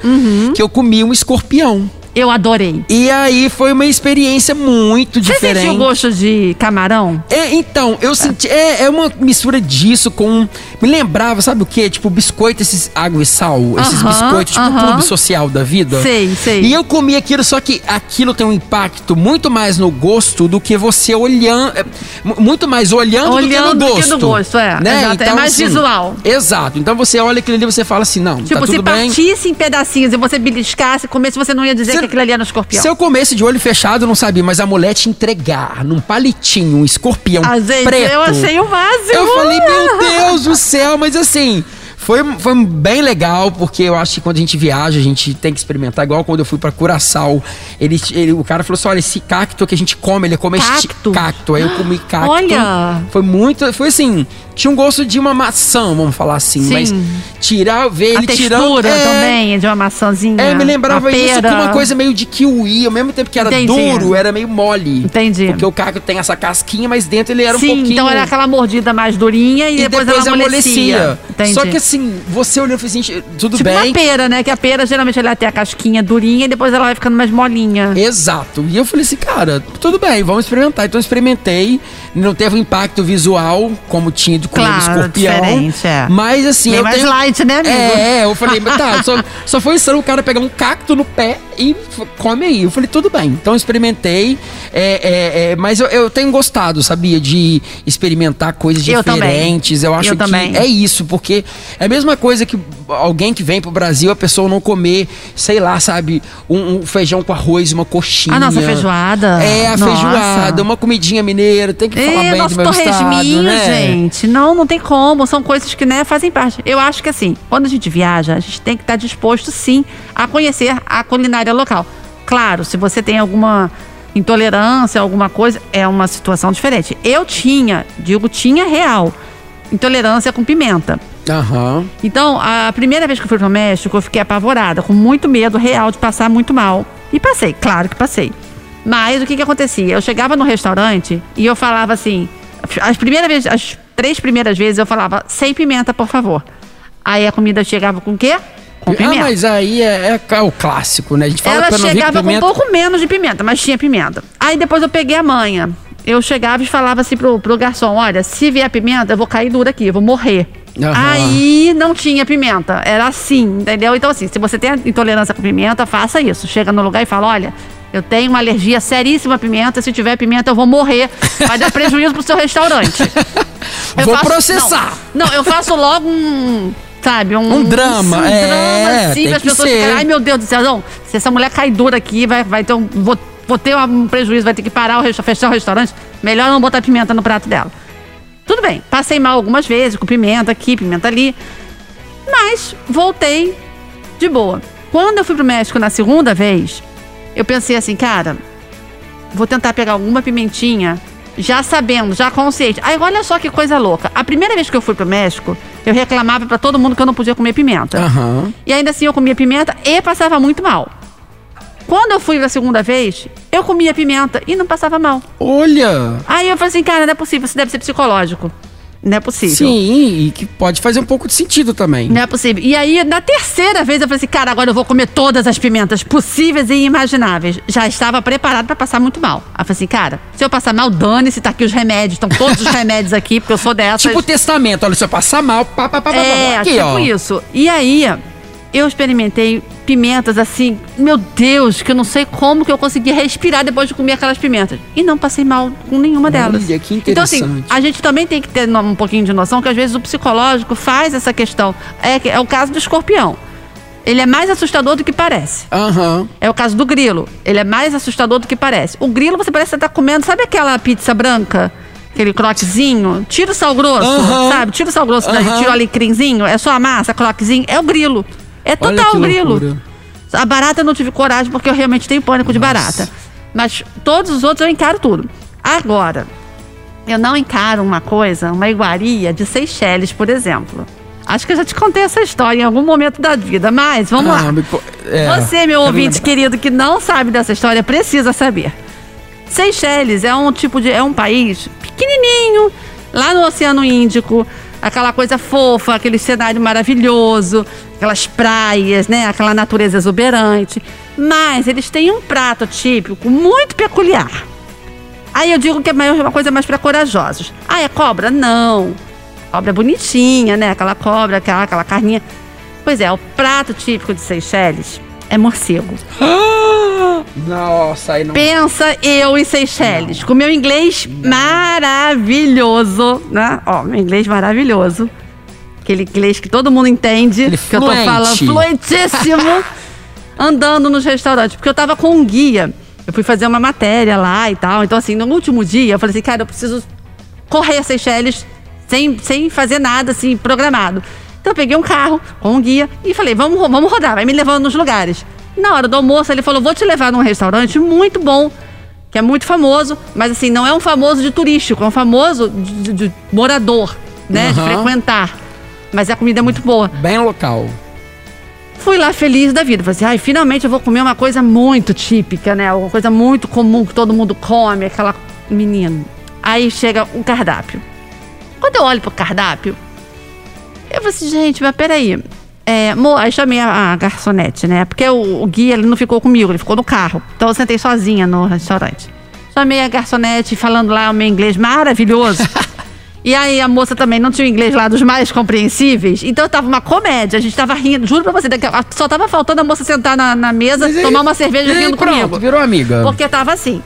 que eu comi um escorpião. Eu adorei. E aí foi uma experiência muito Você diferente. sentiu gosto de camarão? É, então, eu senti. É, é uma mistura disso com. Me lembrava, sabe o quê? Tipo, biscoito, esses água e sal. esses Aham, biscoitos, tipo aham. clube social da vida. Sei, sei. E eu comi aquilo, só que aquilo tem um impacto muito mais no gosto do que você olhando. é, mu- Muito mais olhando, Olhando do que que no do gosto. gosto, é. Né? Exato, é mais visual. Exato. Então você olha aquilo ali e você fala assim: não, Tipo, tá se tudo bem. partisse em pedacinhos e você beliscasse, comesse, você não ia dizer Se- que aquilo ali era um escorpião. Se eu comesse de olho fechado, eu não sabia, mas a mulher te entregar num palitinho um escorpião Ah, gente, preto. eu achei o máximo. Eu falei, meu Deus do céu, mas assim. Foi, foi bem legal, porque eu acho que quando a gente viaja, a gente tem que experimentar. Igual quando eu fui pra Curaçao, ele, ele- o cara falou assim: olha, esse cacto que a gente come, ele é comestível. Cacto? Cacto. Aí eu comi cacto. Olha! Foi muito. Foi assim. Tinha um gosto de uma maçã, vamos falar assim. Sim. Mas tirar, ver A ele tirando. textura é, também de uma maçãzinha. é, me lembrava isso com uma coisa meio de kiwi, ao mesmo tempo que era Entendi. duro, era meio mole. Entendi. Porque o cacto tem essa casquinha, mas dentro ele era Sim, um pouquinho. então era aquela mordida mais durinha e, E depois, depois, ela amolecia. Entendi. Só que assim, você olhando e falou assim, tudo Tipo bem. uma pera, né? Que a pera geralmente ela tem a casquinha durinha e depois ela vai ficando mais molinha. Exato. E eu falei assim, cara, tudo bem, vamos experimentar. Então eu experimentei. Não teve um impacto visual, como tinha de comer Claro, escorpião. diferente, é. Mas assim, Bem eu mais tenho... light, né, amigo? É, eu falei, mas tá, só, só foi estranho o cara pegar um cacto no pé e come aí. Eu falei, tudo bem. Então experimentei. é, é, é, mas eu, eu tenho gostado, sabia? De experimentar coisas Eu também. diferentes. Eu acho Eu que também. é isso, porque é a mesma coisa que alguém que vem pro Brasil, a pessoa não comer, sei lá, sabe, um, um feijão com arroz, uma coxinha. A nossa feijoada. É, a Nossa. feijoada, uma comidinha mineira, tem que É, bem nosso do meu estado, torresminho, né? gente. Não, não tem como. São coisas que, né, fazem parte. Eu acho que assim, quando a gente viaja, a gente tem que estar disposto, sim, a conhecer a culinária local. Claro, se você tem alguma intolerância, alguma coisa, é uma situação diferente. Eu tinha, digo, tinha real, intolerância com pimenta. Aham. Então, a primeira vez que eu fui pro México, eu fiquei apavorada, com muito medo real de passar muito mal. E passei, claro que passei. Mas o que que acontecia? Eu chegava no restaurante e eu falava assim, as primeiras vezes, as três primeiras vezes eu falava sem pimenta, por favor. Aí a comida chegava com o quê? Com Ah, pimenta. mas aí é, é o clássico, né? A gente fala Ela chegava com um pouco menos de pimenta, mas tinha pimenta. Aí depois eu peguei a manha. Eu chegava e falava assim pro, pro garçom: olha, se vier pimenta, eu vou cair dura aqui, eu vou morrer. Aham. Aí não tinha pimenta. Era assim, entendeu? Então, assim, se você tem intolerância com pimenta, faça isso. Chega no lugar e fala: olha. Eu tenho uma alergia seríssima à pimenta. Se tiver pimenta, eu vou morrer. Vai dar prejuízo pro seu restaurante. Eu Vou processar. Não, não, eu faço logo um. Sabe, um, Um drama, um é, drama assim, as pessoas ser. ficam, ai meu Deus do céu, não, se essa mulher cair dura aqui, vai, vai ter um. Vou, vou ter um prejuízo, vai ter que parar o fechar o restaurante. Melhor não botar pimenta no prato dela. Tudo bem, passei mal algumas vezes, com pimenta aqui, pimenta ali. Mas voltei de boa. Quando eu fui pro México na segunda vez, eu pensei assim, cara, vou tentar pegar alguma pimentinha, já sabendo, já consciente. Aí olha só que coisa louca. A primeira vez que eu fui pro México, eu reclamava pra todo mundo que eu não podia comer pimenta. Aham. E ainda assim eu comia pimenta e passava muito mal. Quando eu fui a segunda vez, eu comia pimenta e não passava mal. Olha! Aí eu falei assim, cara, não é possível, isso deve ser psicológico. Não é possível. Sim, e que pode fazer um pouco de sentido também. Não é possível. E aí, na terceira vez, eu falei assim, cara, agora eu vou comer todas as pimentas possíveis e imagináveis. Já estava preparado para passar muito mal. Aí eu falei assim, cara, se eu passar mal, dane-se, tá aqui os remédios. Estão todos os remédios aqui, porque eu sou dessas. Tipo testamento, olha, se eu passar mal, pá, pá, pá, pá, É, pá, aqui, tipo ó. isso. E aí, eu experimentei pimentas assim, meu Deus, que eu não sei como que eu consegui respirar depois de comer aquelas pimentas. E não passei mal com nenhuma delas. Olha, que Então, assim, interessante. a gente também tem que ter um pouquinho de noção que às vezes o psicológico faz essa questão. É, é o caso do escorpião. Ele é mais assustador do que parece. Aham. É o caso do grilo. Ele é mais assustador do que parece. O grilo, você parece que tá comendo, sabe aquela pizza branca? Aquele croquezinho? Tira o sal grosso, Aham. sabe? Tira o sal grosso, daí, Aham. tira o alecrimzinho, é só a massa, croquezinho. É o grilo. É total grilo. A barata eu não tive coragem porque eu realmente tenho pânico de barata. Mas todos os outros eu encaro tudo. Agora, eu não encaro uma coisa, uma iguaria de Seychelles, por exemplo. Acho que eu já te contei essa história em algum momento da vida, mas vamos Ah, lá. me é, Você, meu ouvinte querido, que não sabe dessa história, precisa saber. Seychelles é um tipo de. é um país pequenininho, lá no Oceano Índico. Aquela coisa fofa, aquele cenário maravilhoso, aquelas praias, né? Aquela natureza exuberante. Mas eles têm um prato típico muito peculiar. Aí eu digo que é uma coisa mais para corajosos. Ah, é cobra? Não. Cobra bonitinha, né? Aquela cobra, aquela, aquela carninha. Pois é, o prato típico de Seychelles é morcego. Nossa, aí não. Pensa eu em Seychelles, com meu inglês maravilhoso, né? Ó, meu inglês maravilhoso. Aquele inglês que todo mundo entende, Aquele que eu tô falando fluentíssimo, andando nos restaurantes. Porque eu tava com um guia. Eu fui fazer uma matéria lá e tal. Então, assim, no último dia, eu falei assim, cara, eu preciso correr a Seychelles sem, sem fazer nada, assim, programado. Então, eu peguei um carro com um guia e falei, vamos, vamos rodar, vai me levando nos lugares. Na hora do almoço, ele falou, vou te levar num restaurante muito bom, que é muito famoso, mas assim, não é um famoso de turístico, é um famoso de, de- de morador, né? De Aham. frequentar. Mas a comida é muito boa. Bem local. Fui lá feliz da vida. Falei assim, ai, finalmente eu vou comer uma coisa muito típica, né? Uma coisa muito comum que todo mundo come, aquela. Menino. Aí chega um cardápio. Quando eu olho pro cardápio, eu falei assim, gente, mas peraí. É, mo, aí chamei a, a garçonete, né? Porque o, o guia ele não ficou comigo, ele ficou no carro. Então eu sentei sozinha no restaurante. Chamei a garçonete falando lá o meu inglês maravilhoso. E aí a moça também não tinha o inglês lá dos mais compreensíveis. Então tava uma comédia, a gente tava rindo, juro pra você, só tava faltando a moça sentar na, na mesa, aí- tomar uma cerveja e rindo pronto, comigo. virou amiga. Porque tava assim.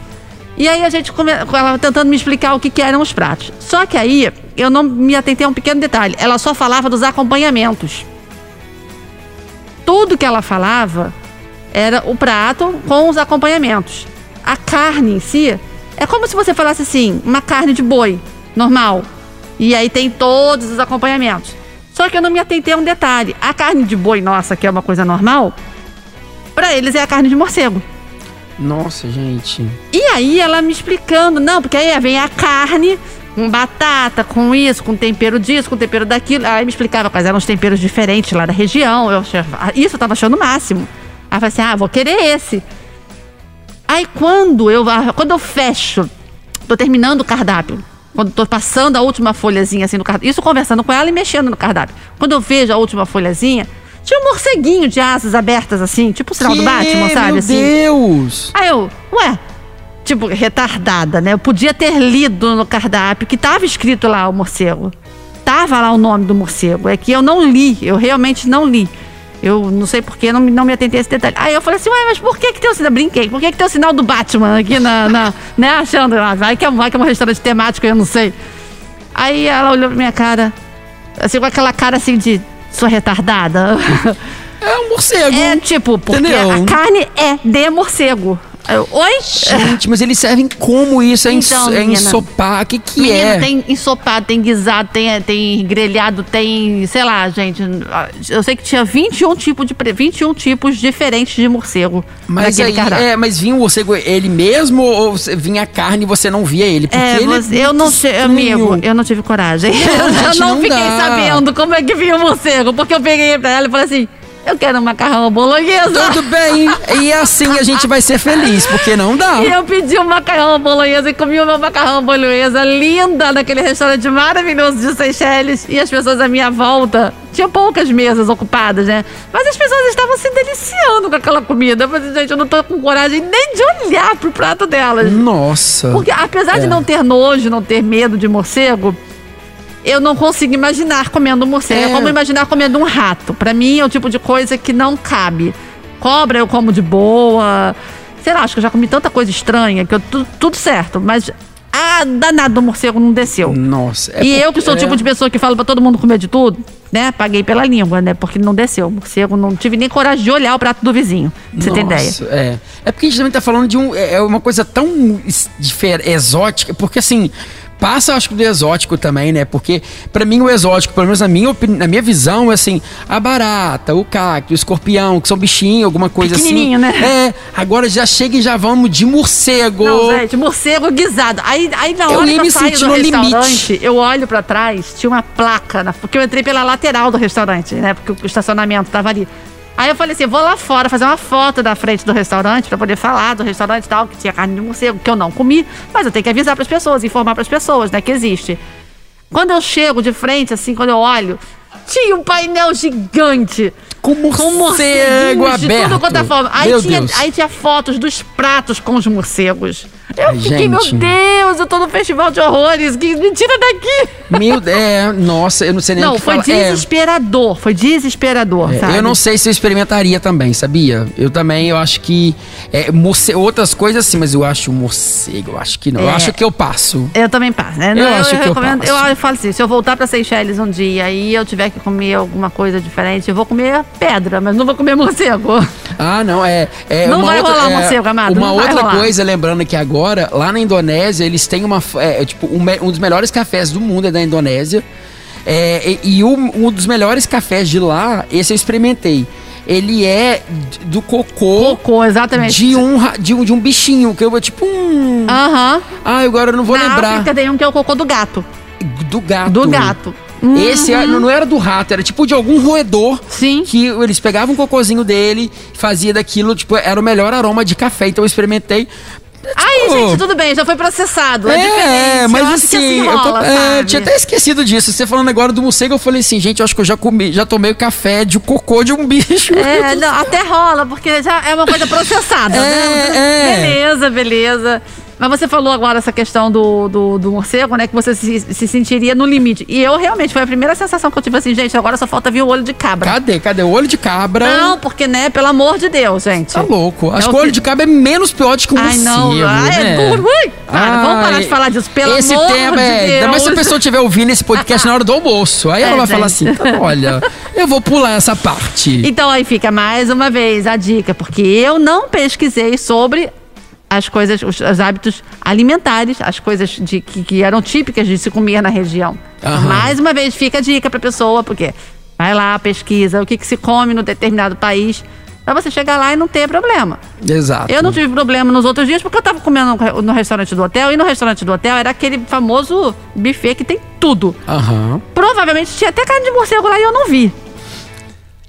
E aí a gente come... ela tentando me explicar o que, que eram os pratos. Só que aí eu não me atentei a um pequeno detalhe. Ela só falava dos acompanhamentos. Tudo que ela falava era o prato com os acompanhamentos. A carne em si é como se você falasse assim, uma carne de boi, normal. E aí tem todos os acompanhamentos. Só que eu não me atentei a um detalhe. A carne de boi nossa, que é uma coisa normal, pra eles é a carne de morcego. Nossa, gente. E aí ela me explicando, não, porque aí vem a carne com batata, com isso, com tempero disso, com tempero daquilo. Aí me explicava quais eram os temperos diferentes lá da região. Eu achava, isso eu tava achando o máximo. Aí eu falei assim, ah, vou querer esse. Aí quando eu, ah, quando eu fecho, tô terminando o cardápio, quando tô passando a última folhazinha assim no cardápio, isso conversando com ela e mexendo no cardápio. Quando eu vejo a última folhazinha, tinha um morceguinho de asas abertas assim, tipo o sinal do Que? Batman, sabe? Meu assim. Deus! Aí eu, ué, tipo, retardada, né? Eu podia ter lido no cardápio que tava escrito lá o morcego. Tava lá o nome do morcego. É que eu não li, eu realmente não li. Eu não sei porquê, não, me- não me atentei a esse detalhe. Aí eu falei assim, ué, mas por que que tem o sinal? Brinquei, por que que tem o sinal do Batman aqui na, na né? Achando, ah, vai que, é, vai que é um restaurante temático, eu não sei. Aí ela olhou pra minha cara, assim, com aquela cara assim de, sou retardada. É um morcego. É tipo, porque Entendeu? a carne é de morcego. Eu, Oi? Gente, mas eles servem como isso? É, Então, é menina. ensopar? O que que Menino, é? tem ensopado, tem guisado, tem, tem grelhado, tem, sei lá, gente. Eu sei que tinha 21 tipos de pre- 21 tipos diferentes de morcego Mas aí, cardápio. é, mas vinha o morcego ele mesmo ou vinha a carne e você não via ele? Porque É, ele você- é eu não sei, amigo, eu não tive coragem. eu gente, não, não fiquei dá. sabendo como é que vinha o morcego, porque eu peguei pra ela e falei assim: eu quero um macarrão bolonhesa. Tudo bem. E assim a gente vai ser feliz, porque não dá. E eu pedi um macarrão bolonhesa e comi o meu macarrão bolonhesa linda naquele restaurante maravilhoso de Seychelles. E as pessoas à minha volta, tinha poucas mesas ocupadas, né? Mas as pessoas estavam se deliciando com aquela comida. Eu falei, gente, eu não tô com coragem nem de olhar pro prato delas. Nossa. Porque apesar de É. não ter nojo, não ter medo de morcego, eu não consigo imaginar comendo um morcego. É, É. como imaginar comendo um rato. Pra mim é o tipo de coisa que não cabe. Cobra eu como de boa. Sei lá, acho que eu já comi tanta coisa estranha que eu tu- tudo certo, mas a danado do morcego não desceu. Nossa. é e eu que sou o é. tipo de pessoa que fala pra todo mundo comer de tudo, né? Paguei pela língua, né? Porque não desceu. Morcego, não tive nem coragem de olhar o prato do vizinho. Pra você ter ideia. Nossa, É. É porque a gente também tá falando de um. É é uma coisa tão exótica, porque assim. Passa, acho que, do exótico também, né? Porque, pra mim, o exótico, pelo menos na minha, na minha visão, é assim: a barata, o cacto, o escorpião, que são bichinhos, alguma coisa assim. Né? É, agora já chega e já vamos de morcego. Não, gente, morcego guisado. Aí, aí na Eu hora ia que eu saio do no limite. restaurante, eu olho pra trás, tinha uma placa, na- porque eu entrei pela lateral do restaurante, né? Porque o estacionamento tava ali. Aí eu falei assim, vou lá fora fazer uma foto da frente do restaurante pra poder falar do restaurante e tal, que tinha carne de morcego, que eu não comi, mas eu tenho que avisar pras pessoas, informar pras pessoas, né, que existe. Quando eu chego de frente, assim, quando eu olho, tinha um painel gigante. Com morcego morceguinhos de aberto. tudo quanto é forma. Aí Meu tinha, Deus. aí tinha fotos dos pratos com os morcegos. Eu Ai, fiquei, meu gente. Deus, eu tô no festival de horrores. Que me tira daqui. Meu, é, nossa, eu não sei nem o Não, que foi falar. É, desesperador. Foi desesperador, É, sabe? eu não sei se eu experimentaria também, sabia? Eu também, eu acho que. É, morce- outras coisas sim, mas eu acho morcego, eu acho que não. Eu É. acho que eu passo. Eu também passo, né? Eu Não, acho que eu passo. eu, eu falo assim, se eu voltar pra Seychelles um dia e eu tiver que comer alguma coisa diferente, eu vou comer pedra, mas não vou comer morcego. Ah, não, é. é Não uma vai outra, rolar é, morcego, amado, Uma outra rolar. coisa, lembrando que agora, lá na Indonésia, eles têm uma. É, tipo, um, um dos melhores cafés do mundo é da Indonésia. É, e e um, um dos melhores cafés de lá, esse eu experimentei. Ele é do cocô. Cocô, exatamente. De um, de, um, de um bichinho, que eu é tipo um. Aham. Ah, agora eu não vou Na lembrar. África tem um que é o cocô do gato. Do gato. Do gato. Esse é- não era do rato, era tipo de algum roedor. Sim. Que eles pegavam um cocôzinho dele, fazia daquilo, tipo, era o melhor aroma de café. Então eu experimentei. Aí, Tipo, gente, tudo bem, já foi processado. É, É, mas eu assim, assim eu, tô- rola, é, eu tinha até esquecido disso. Você falando agora do morcego, eu falei assim, gente, eu acho que eu já comi, já tomei café de cocô de um bicho. É, não, até rola, porque já é uma coisa processada, É, né? é. Beleza, beleza. Mas você falou agora essa questão do, do, do morcego, né? Que você se, se sentiria no limite. E eu realmente, foi a primeira sensação que eu tive assim, gente, agora só falta vir o olho de cabra. Cadê? Cadê? O olho de cabra. Não, porque, né, pelo amor de Deus, gente. Tá louco. Acho É o que o olho que- de cabra é menos pior do que o Ai, morcego. não. Ai, é né? duro. Ui, cara, vamos parar de Ai, falar disso, pelo esse amor tema de é. Ainda mais se a Deus. pessoa estiver ouvindo esse podcast na hora do almoço. Aí É, ela vai falar gente. assim: "Tá, olha, eu vou pular essa parte. Então aí fica mais uma vez a dica, porque eu não pesquisei sobre as coisas, os, os hábitos alimentares, as coisas de, que, que eram típicas de se comer na região. Então, mais uma vez fica a dica pra pessoa, porque vai lá, pesquisa o que, que se come no determinado país, pra você chegar lá e não ter problema. Exato. Eu não tive problema nos outros dias porque eu tava comendo no, no restaurante do hotel, e no restaurante do hotel era aquele famoso buffet que tem tudo. Aham. Provavelmente tinha até carne de morcego lá e eu não vi.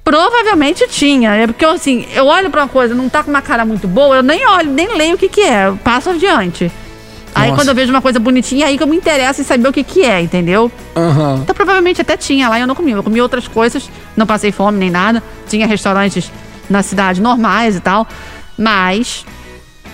Provavelmente tinha. É porque, assim, eu olho pra uma coisa, não tá com uma cara muito boa, eu nem olho, nem leio o que que é. Eu passo adiante. Aí Nossa. quando eu vejo uma coisa bonitinha, aí que eu me interesso em saber o que que é, entendeu? Aham. Então provavelmente até tinha lá e eu não comi. Eu comi outras coisas, não passei fome nem nada. Tinha restaurantes na cidade normais e tal. Mas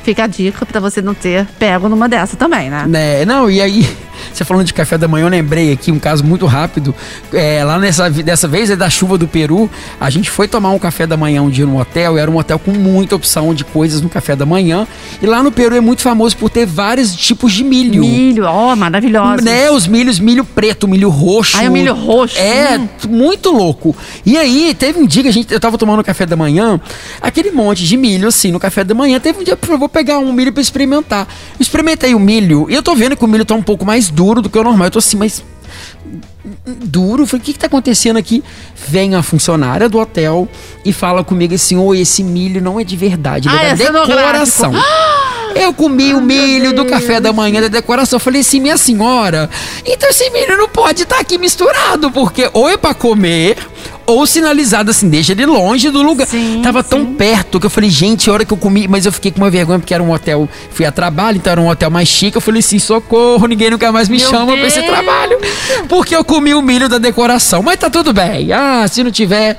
fica a dica pra você não ter pego numa dessa também, né? Né, não, e aí, você falando de café da manhã, eu lembrei aqui um caso muito rápido. É, lá nessa dessa vez é da chuva do Peru. A gente foi tomar um café da manhã um dia no hotel, era um hotel com muita opção de coisas no café da manhã. E lá no Peru é muito famoso por ter vários tipos de milho. Milho, ó, maravilhoso. Né, os milhos, milho preto, milho roxo. Ai, o milho roxo, É, hum. muito louco. E aí, teve um dia que a gente, eu tava tomando café da manhã, aquele monte de milho, assim, no café da manhã. Teve um dia que eu vou pegar um milho pra experimentar. Eu experimentei o milho, e eu tô vendo que o milho tá um pouco mais duro do que o normal. Eu tô assim, mas duro. Falei, o que que tá acontecendo aqui? Vem a funcionária do hotel e fala comigo assim, oi, esse milho não é de verdade, ele Ah, é é da decoração. cenográfico. Eu comi o milho do café da manhã da decoração. Eu falei assim, minha senhora, então esse milho não pode estar aqui misturado, porque ou é pra comer, ou sinalizado assim, deixa ele longe do lugar. Sim, Tava tão sim. perto que eu falei, gente, a hora que eu comi, mas eu fiquei com uma vergonha porque era um hotel, fui a trabalho, então era um hotel mais chique. Eu falei assim, socorro, ninguém nunca mais me Meu chama pra esse Deus. trabalho. Porque eu comi o milho da decoração. Mas tá tudo bem. Ah, se não tiver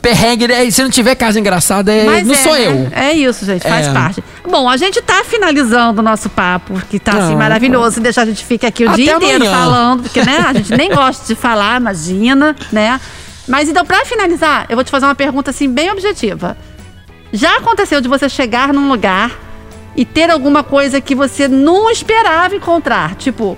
perrengue, né, se não tiver casa engraçada, é, Mas não é, sou né? eu. É isso, gente, faz É. parte. Bom, a gente tá finalizando o nosso papo, que tá assim maravilhoso. Deixar a gente fica aqui o Até dia inteiro amanhã. falando, porque né, a gente nem gosta de falar, imagina, né? Mas então, pra finalizar, eu vou te fazer uma pergunta assim bem objetiva. Já aconteceu de você chegar num lugar e ter alguma coisa que você não esperava encontrar? Tipo,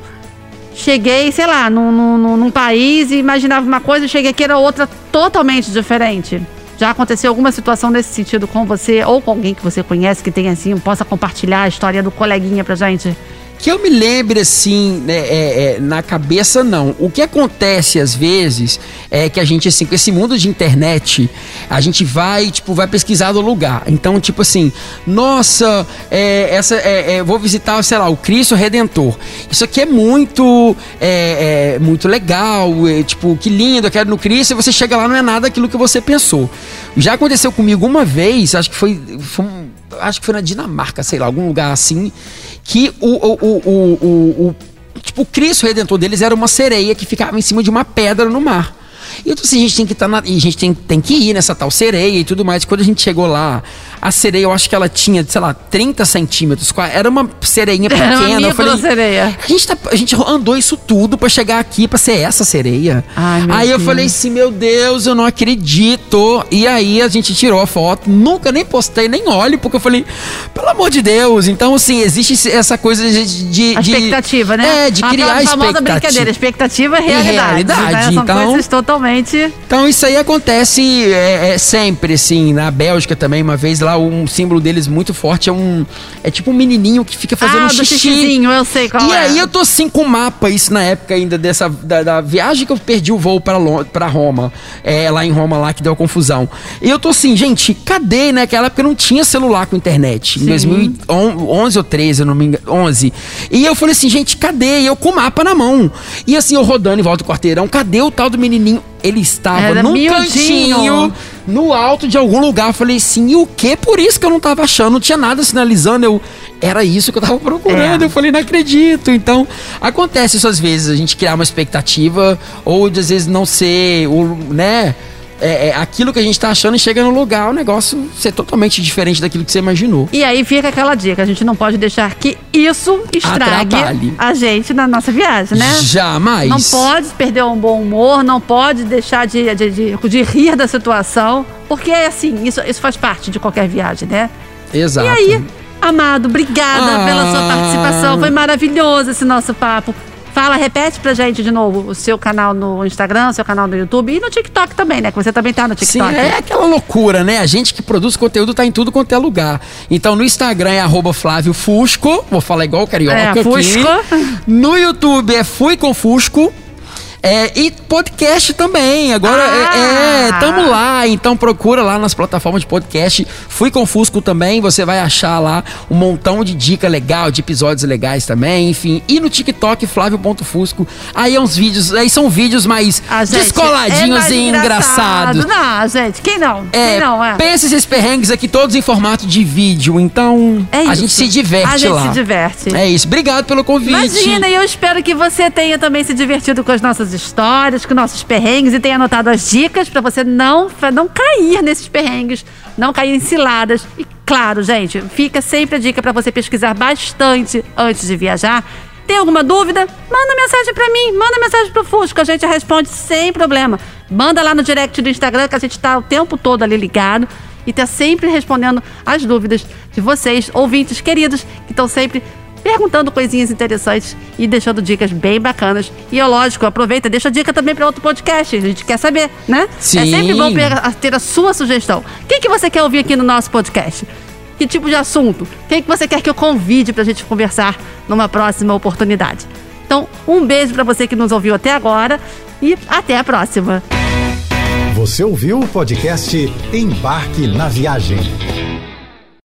cheguei, sei lá, num, num, num- país e imaginava uma coisa e cheguei aqui era outra totalmente diferente. Já aconteceu alguma situação nesse sentido com você ou com alguém que você conhece que tenha assim, possa compartilhar a história do coleguinha pra gente? Que eu me lembre assim, né, é, é, na cabeça não. O que acontece às vezes é que a gente, assim, com esse mundo de internet, a gente vai, tipo, vai pesquisar do lugar. Então, tipo assim, nossa, é, essa, é, é, vou visitar, sei lá, o Cristo Redentor. Isso aqui é muito, é, muito legal, tipo, que lindo, eu quero no Cristo, e você chega lá, não é nada aquilo que você pensou. Já aconteceu comigo uma vez, acho que foi, foi acho que foi na Dinamarca, sei lá, algum lugar assim, que o, o, o, o, o- tipo, o Cristo Redentor deles era uma sereia que ficava em cima de uma pedra no mar. E eu disse, a gente tem que estar na, e a gente tem, tem que ir nessa tal sereia e tudo mais. Quando a gente chegou lá, a sereia, eu acho que ela tinha, sei lá, 30 centímetros. Era uma sereinha Era uma pequena. eu falei, microsereia. a gente, tá- a gente andou isso tudo pra chegar aqui pra ser essa sereia. Ai, aí eu Deus. falei assim, meu Deus, eu não acredito. E aí a gente tirou a foto, nunca nem postei, nem olho, porque eu falei, pelo amor de Deus. Então, assim, existe essa coisa de. de A de- expectativa, né? É, de Aquela criar famosa expectativa. brincadeira, expectativa e realidade. realidade, né? São então- coisas totalmente. Então isso aí acontece é, é, sempre, assim, na Bélgica também, uma vez lá, um símbolo deles muito forte é um. É tipo um menininho que fica fazendo ah, um xixi. xixizinho, eu sei qual E é. aí eu tô assim com o mapa, isso na época ainda dessa da, da viagem que eu perdi o voo para para Roma, é, lá em Roma lá que deu a confusão. E eu tô assim, gente, cadê, né? Naquela época não tinha celular com internet, em Sim. 2011 ou 13, eu não me engano, 11. E eu falei assim, gente, cadê? E eu com o mapa na mão. E assim, eu rodando em volta do quarteirão, cadê o tal do menininho? Ele estava Era num miudinho. cantinho, no alto de algum lugar. Eu falei assim, e o que? Por isso que eu não tava achando, não tinha nada sinalizando. Eu, era isso que eu tava procurando. É. Eu falei, não acredito. Então, acontece isso às vezes, a gente criar uma expectativa, ou de, às vezes não ser, o, né? É, é aquilo que a gente tá achando e chega no lugar, o negócio ser totalmente diferente daquilo que você imaginou. E aí fica aquela dica, a gente não pode deixar que isso estrague Atrapalhe. a gente na nossa viagem, né? Jamais. Não pode perder um bom humor, não pode deixar de, de, de, de rir da situação, porque é assim, isso, isso faz parte de qualquer viagem, né? Exato. E aí, amado, obrigada Ah. pela sua participação, foi maravilhoso esse nosso papo. Fala, repete pra gente de novo o seu canal no Instagram, o seu canal no YouTube e no TikTok também, né? Que você também tá no Sim, TikTok. é aquela loucura, né? A gente que produz conteúdo tá em tudo quanto é lugar. Então no Instagram é arroba Flávio Fusco, vou falar igual o carioca É, aqui. Fusco. No YouTube é Fui com Fusco. É, e podcast também. Agora Ah! é, é, tamo lá. Então procura lá nas plataformas de podcast. Fui com Fusco também. Você vai achar lá um montão de dica legal, de episódios legais também. Enfim. E no TikTok, Flávio.fusco. Aí é uns vídeos. Aí são vídeos mais Ah, gente, descoladinhos é mais e engraçados. Não, gente, quem não? É, quem não, é? pensa esses perrengues aqui todos em formato de vídeo, então É a gente se diverte A gente lá. se diverte. É isso. Obrigado pelo convite. Imagina, e eu espero que você tenha também se divertido com as nossas histórias, com nossos perrengues e tenha anotado as dicas pra você não, não cair nesses perrengues, não cair em ciladas. E claro, gente, fica sempre a dica pra você pesquisar bastante antes de viajar. Tem alguma dúvida? Manda mensagem pra mim, manda mensagem pro Fusco, a gente responde sem problema. Manda lá no direct do Instagram que a gente tá o tempo todo ali ligado e tá sempre respondendo as dúvidas de vocês, ouvintes queridos, que estão sempre perguntando coisinhas interessantes e deixando dicas bem bacanas. E é lógico, aproveita, deixa dica também para outro podcast. A gente quer saber, né? Sim. É sempre bom ter a sua sugestão. Quem que você quer ouvir aqui no nosso podcast? Que tipo de assunto? Quem que você quer que eu convide pra gente conversar numa próxima oportunidade? Então, um beijo para você que nos ouviu até agora e até a próxima. Você ouviu o podcast Embarque na Viagem.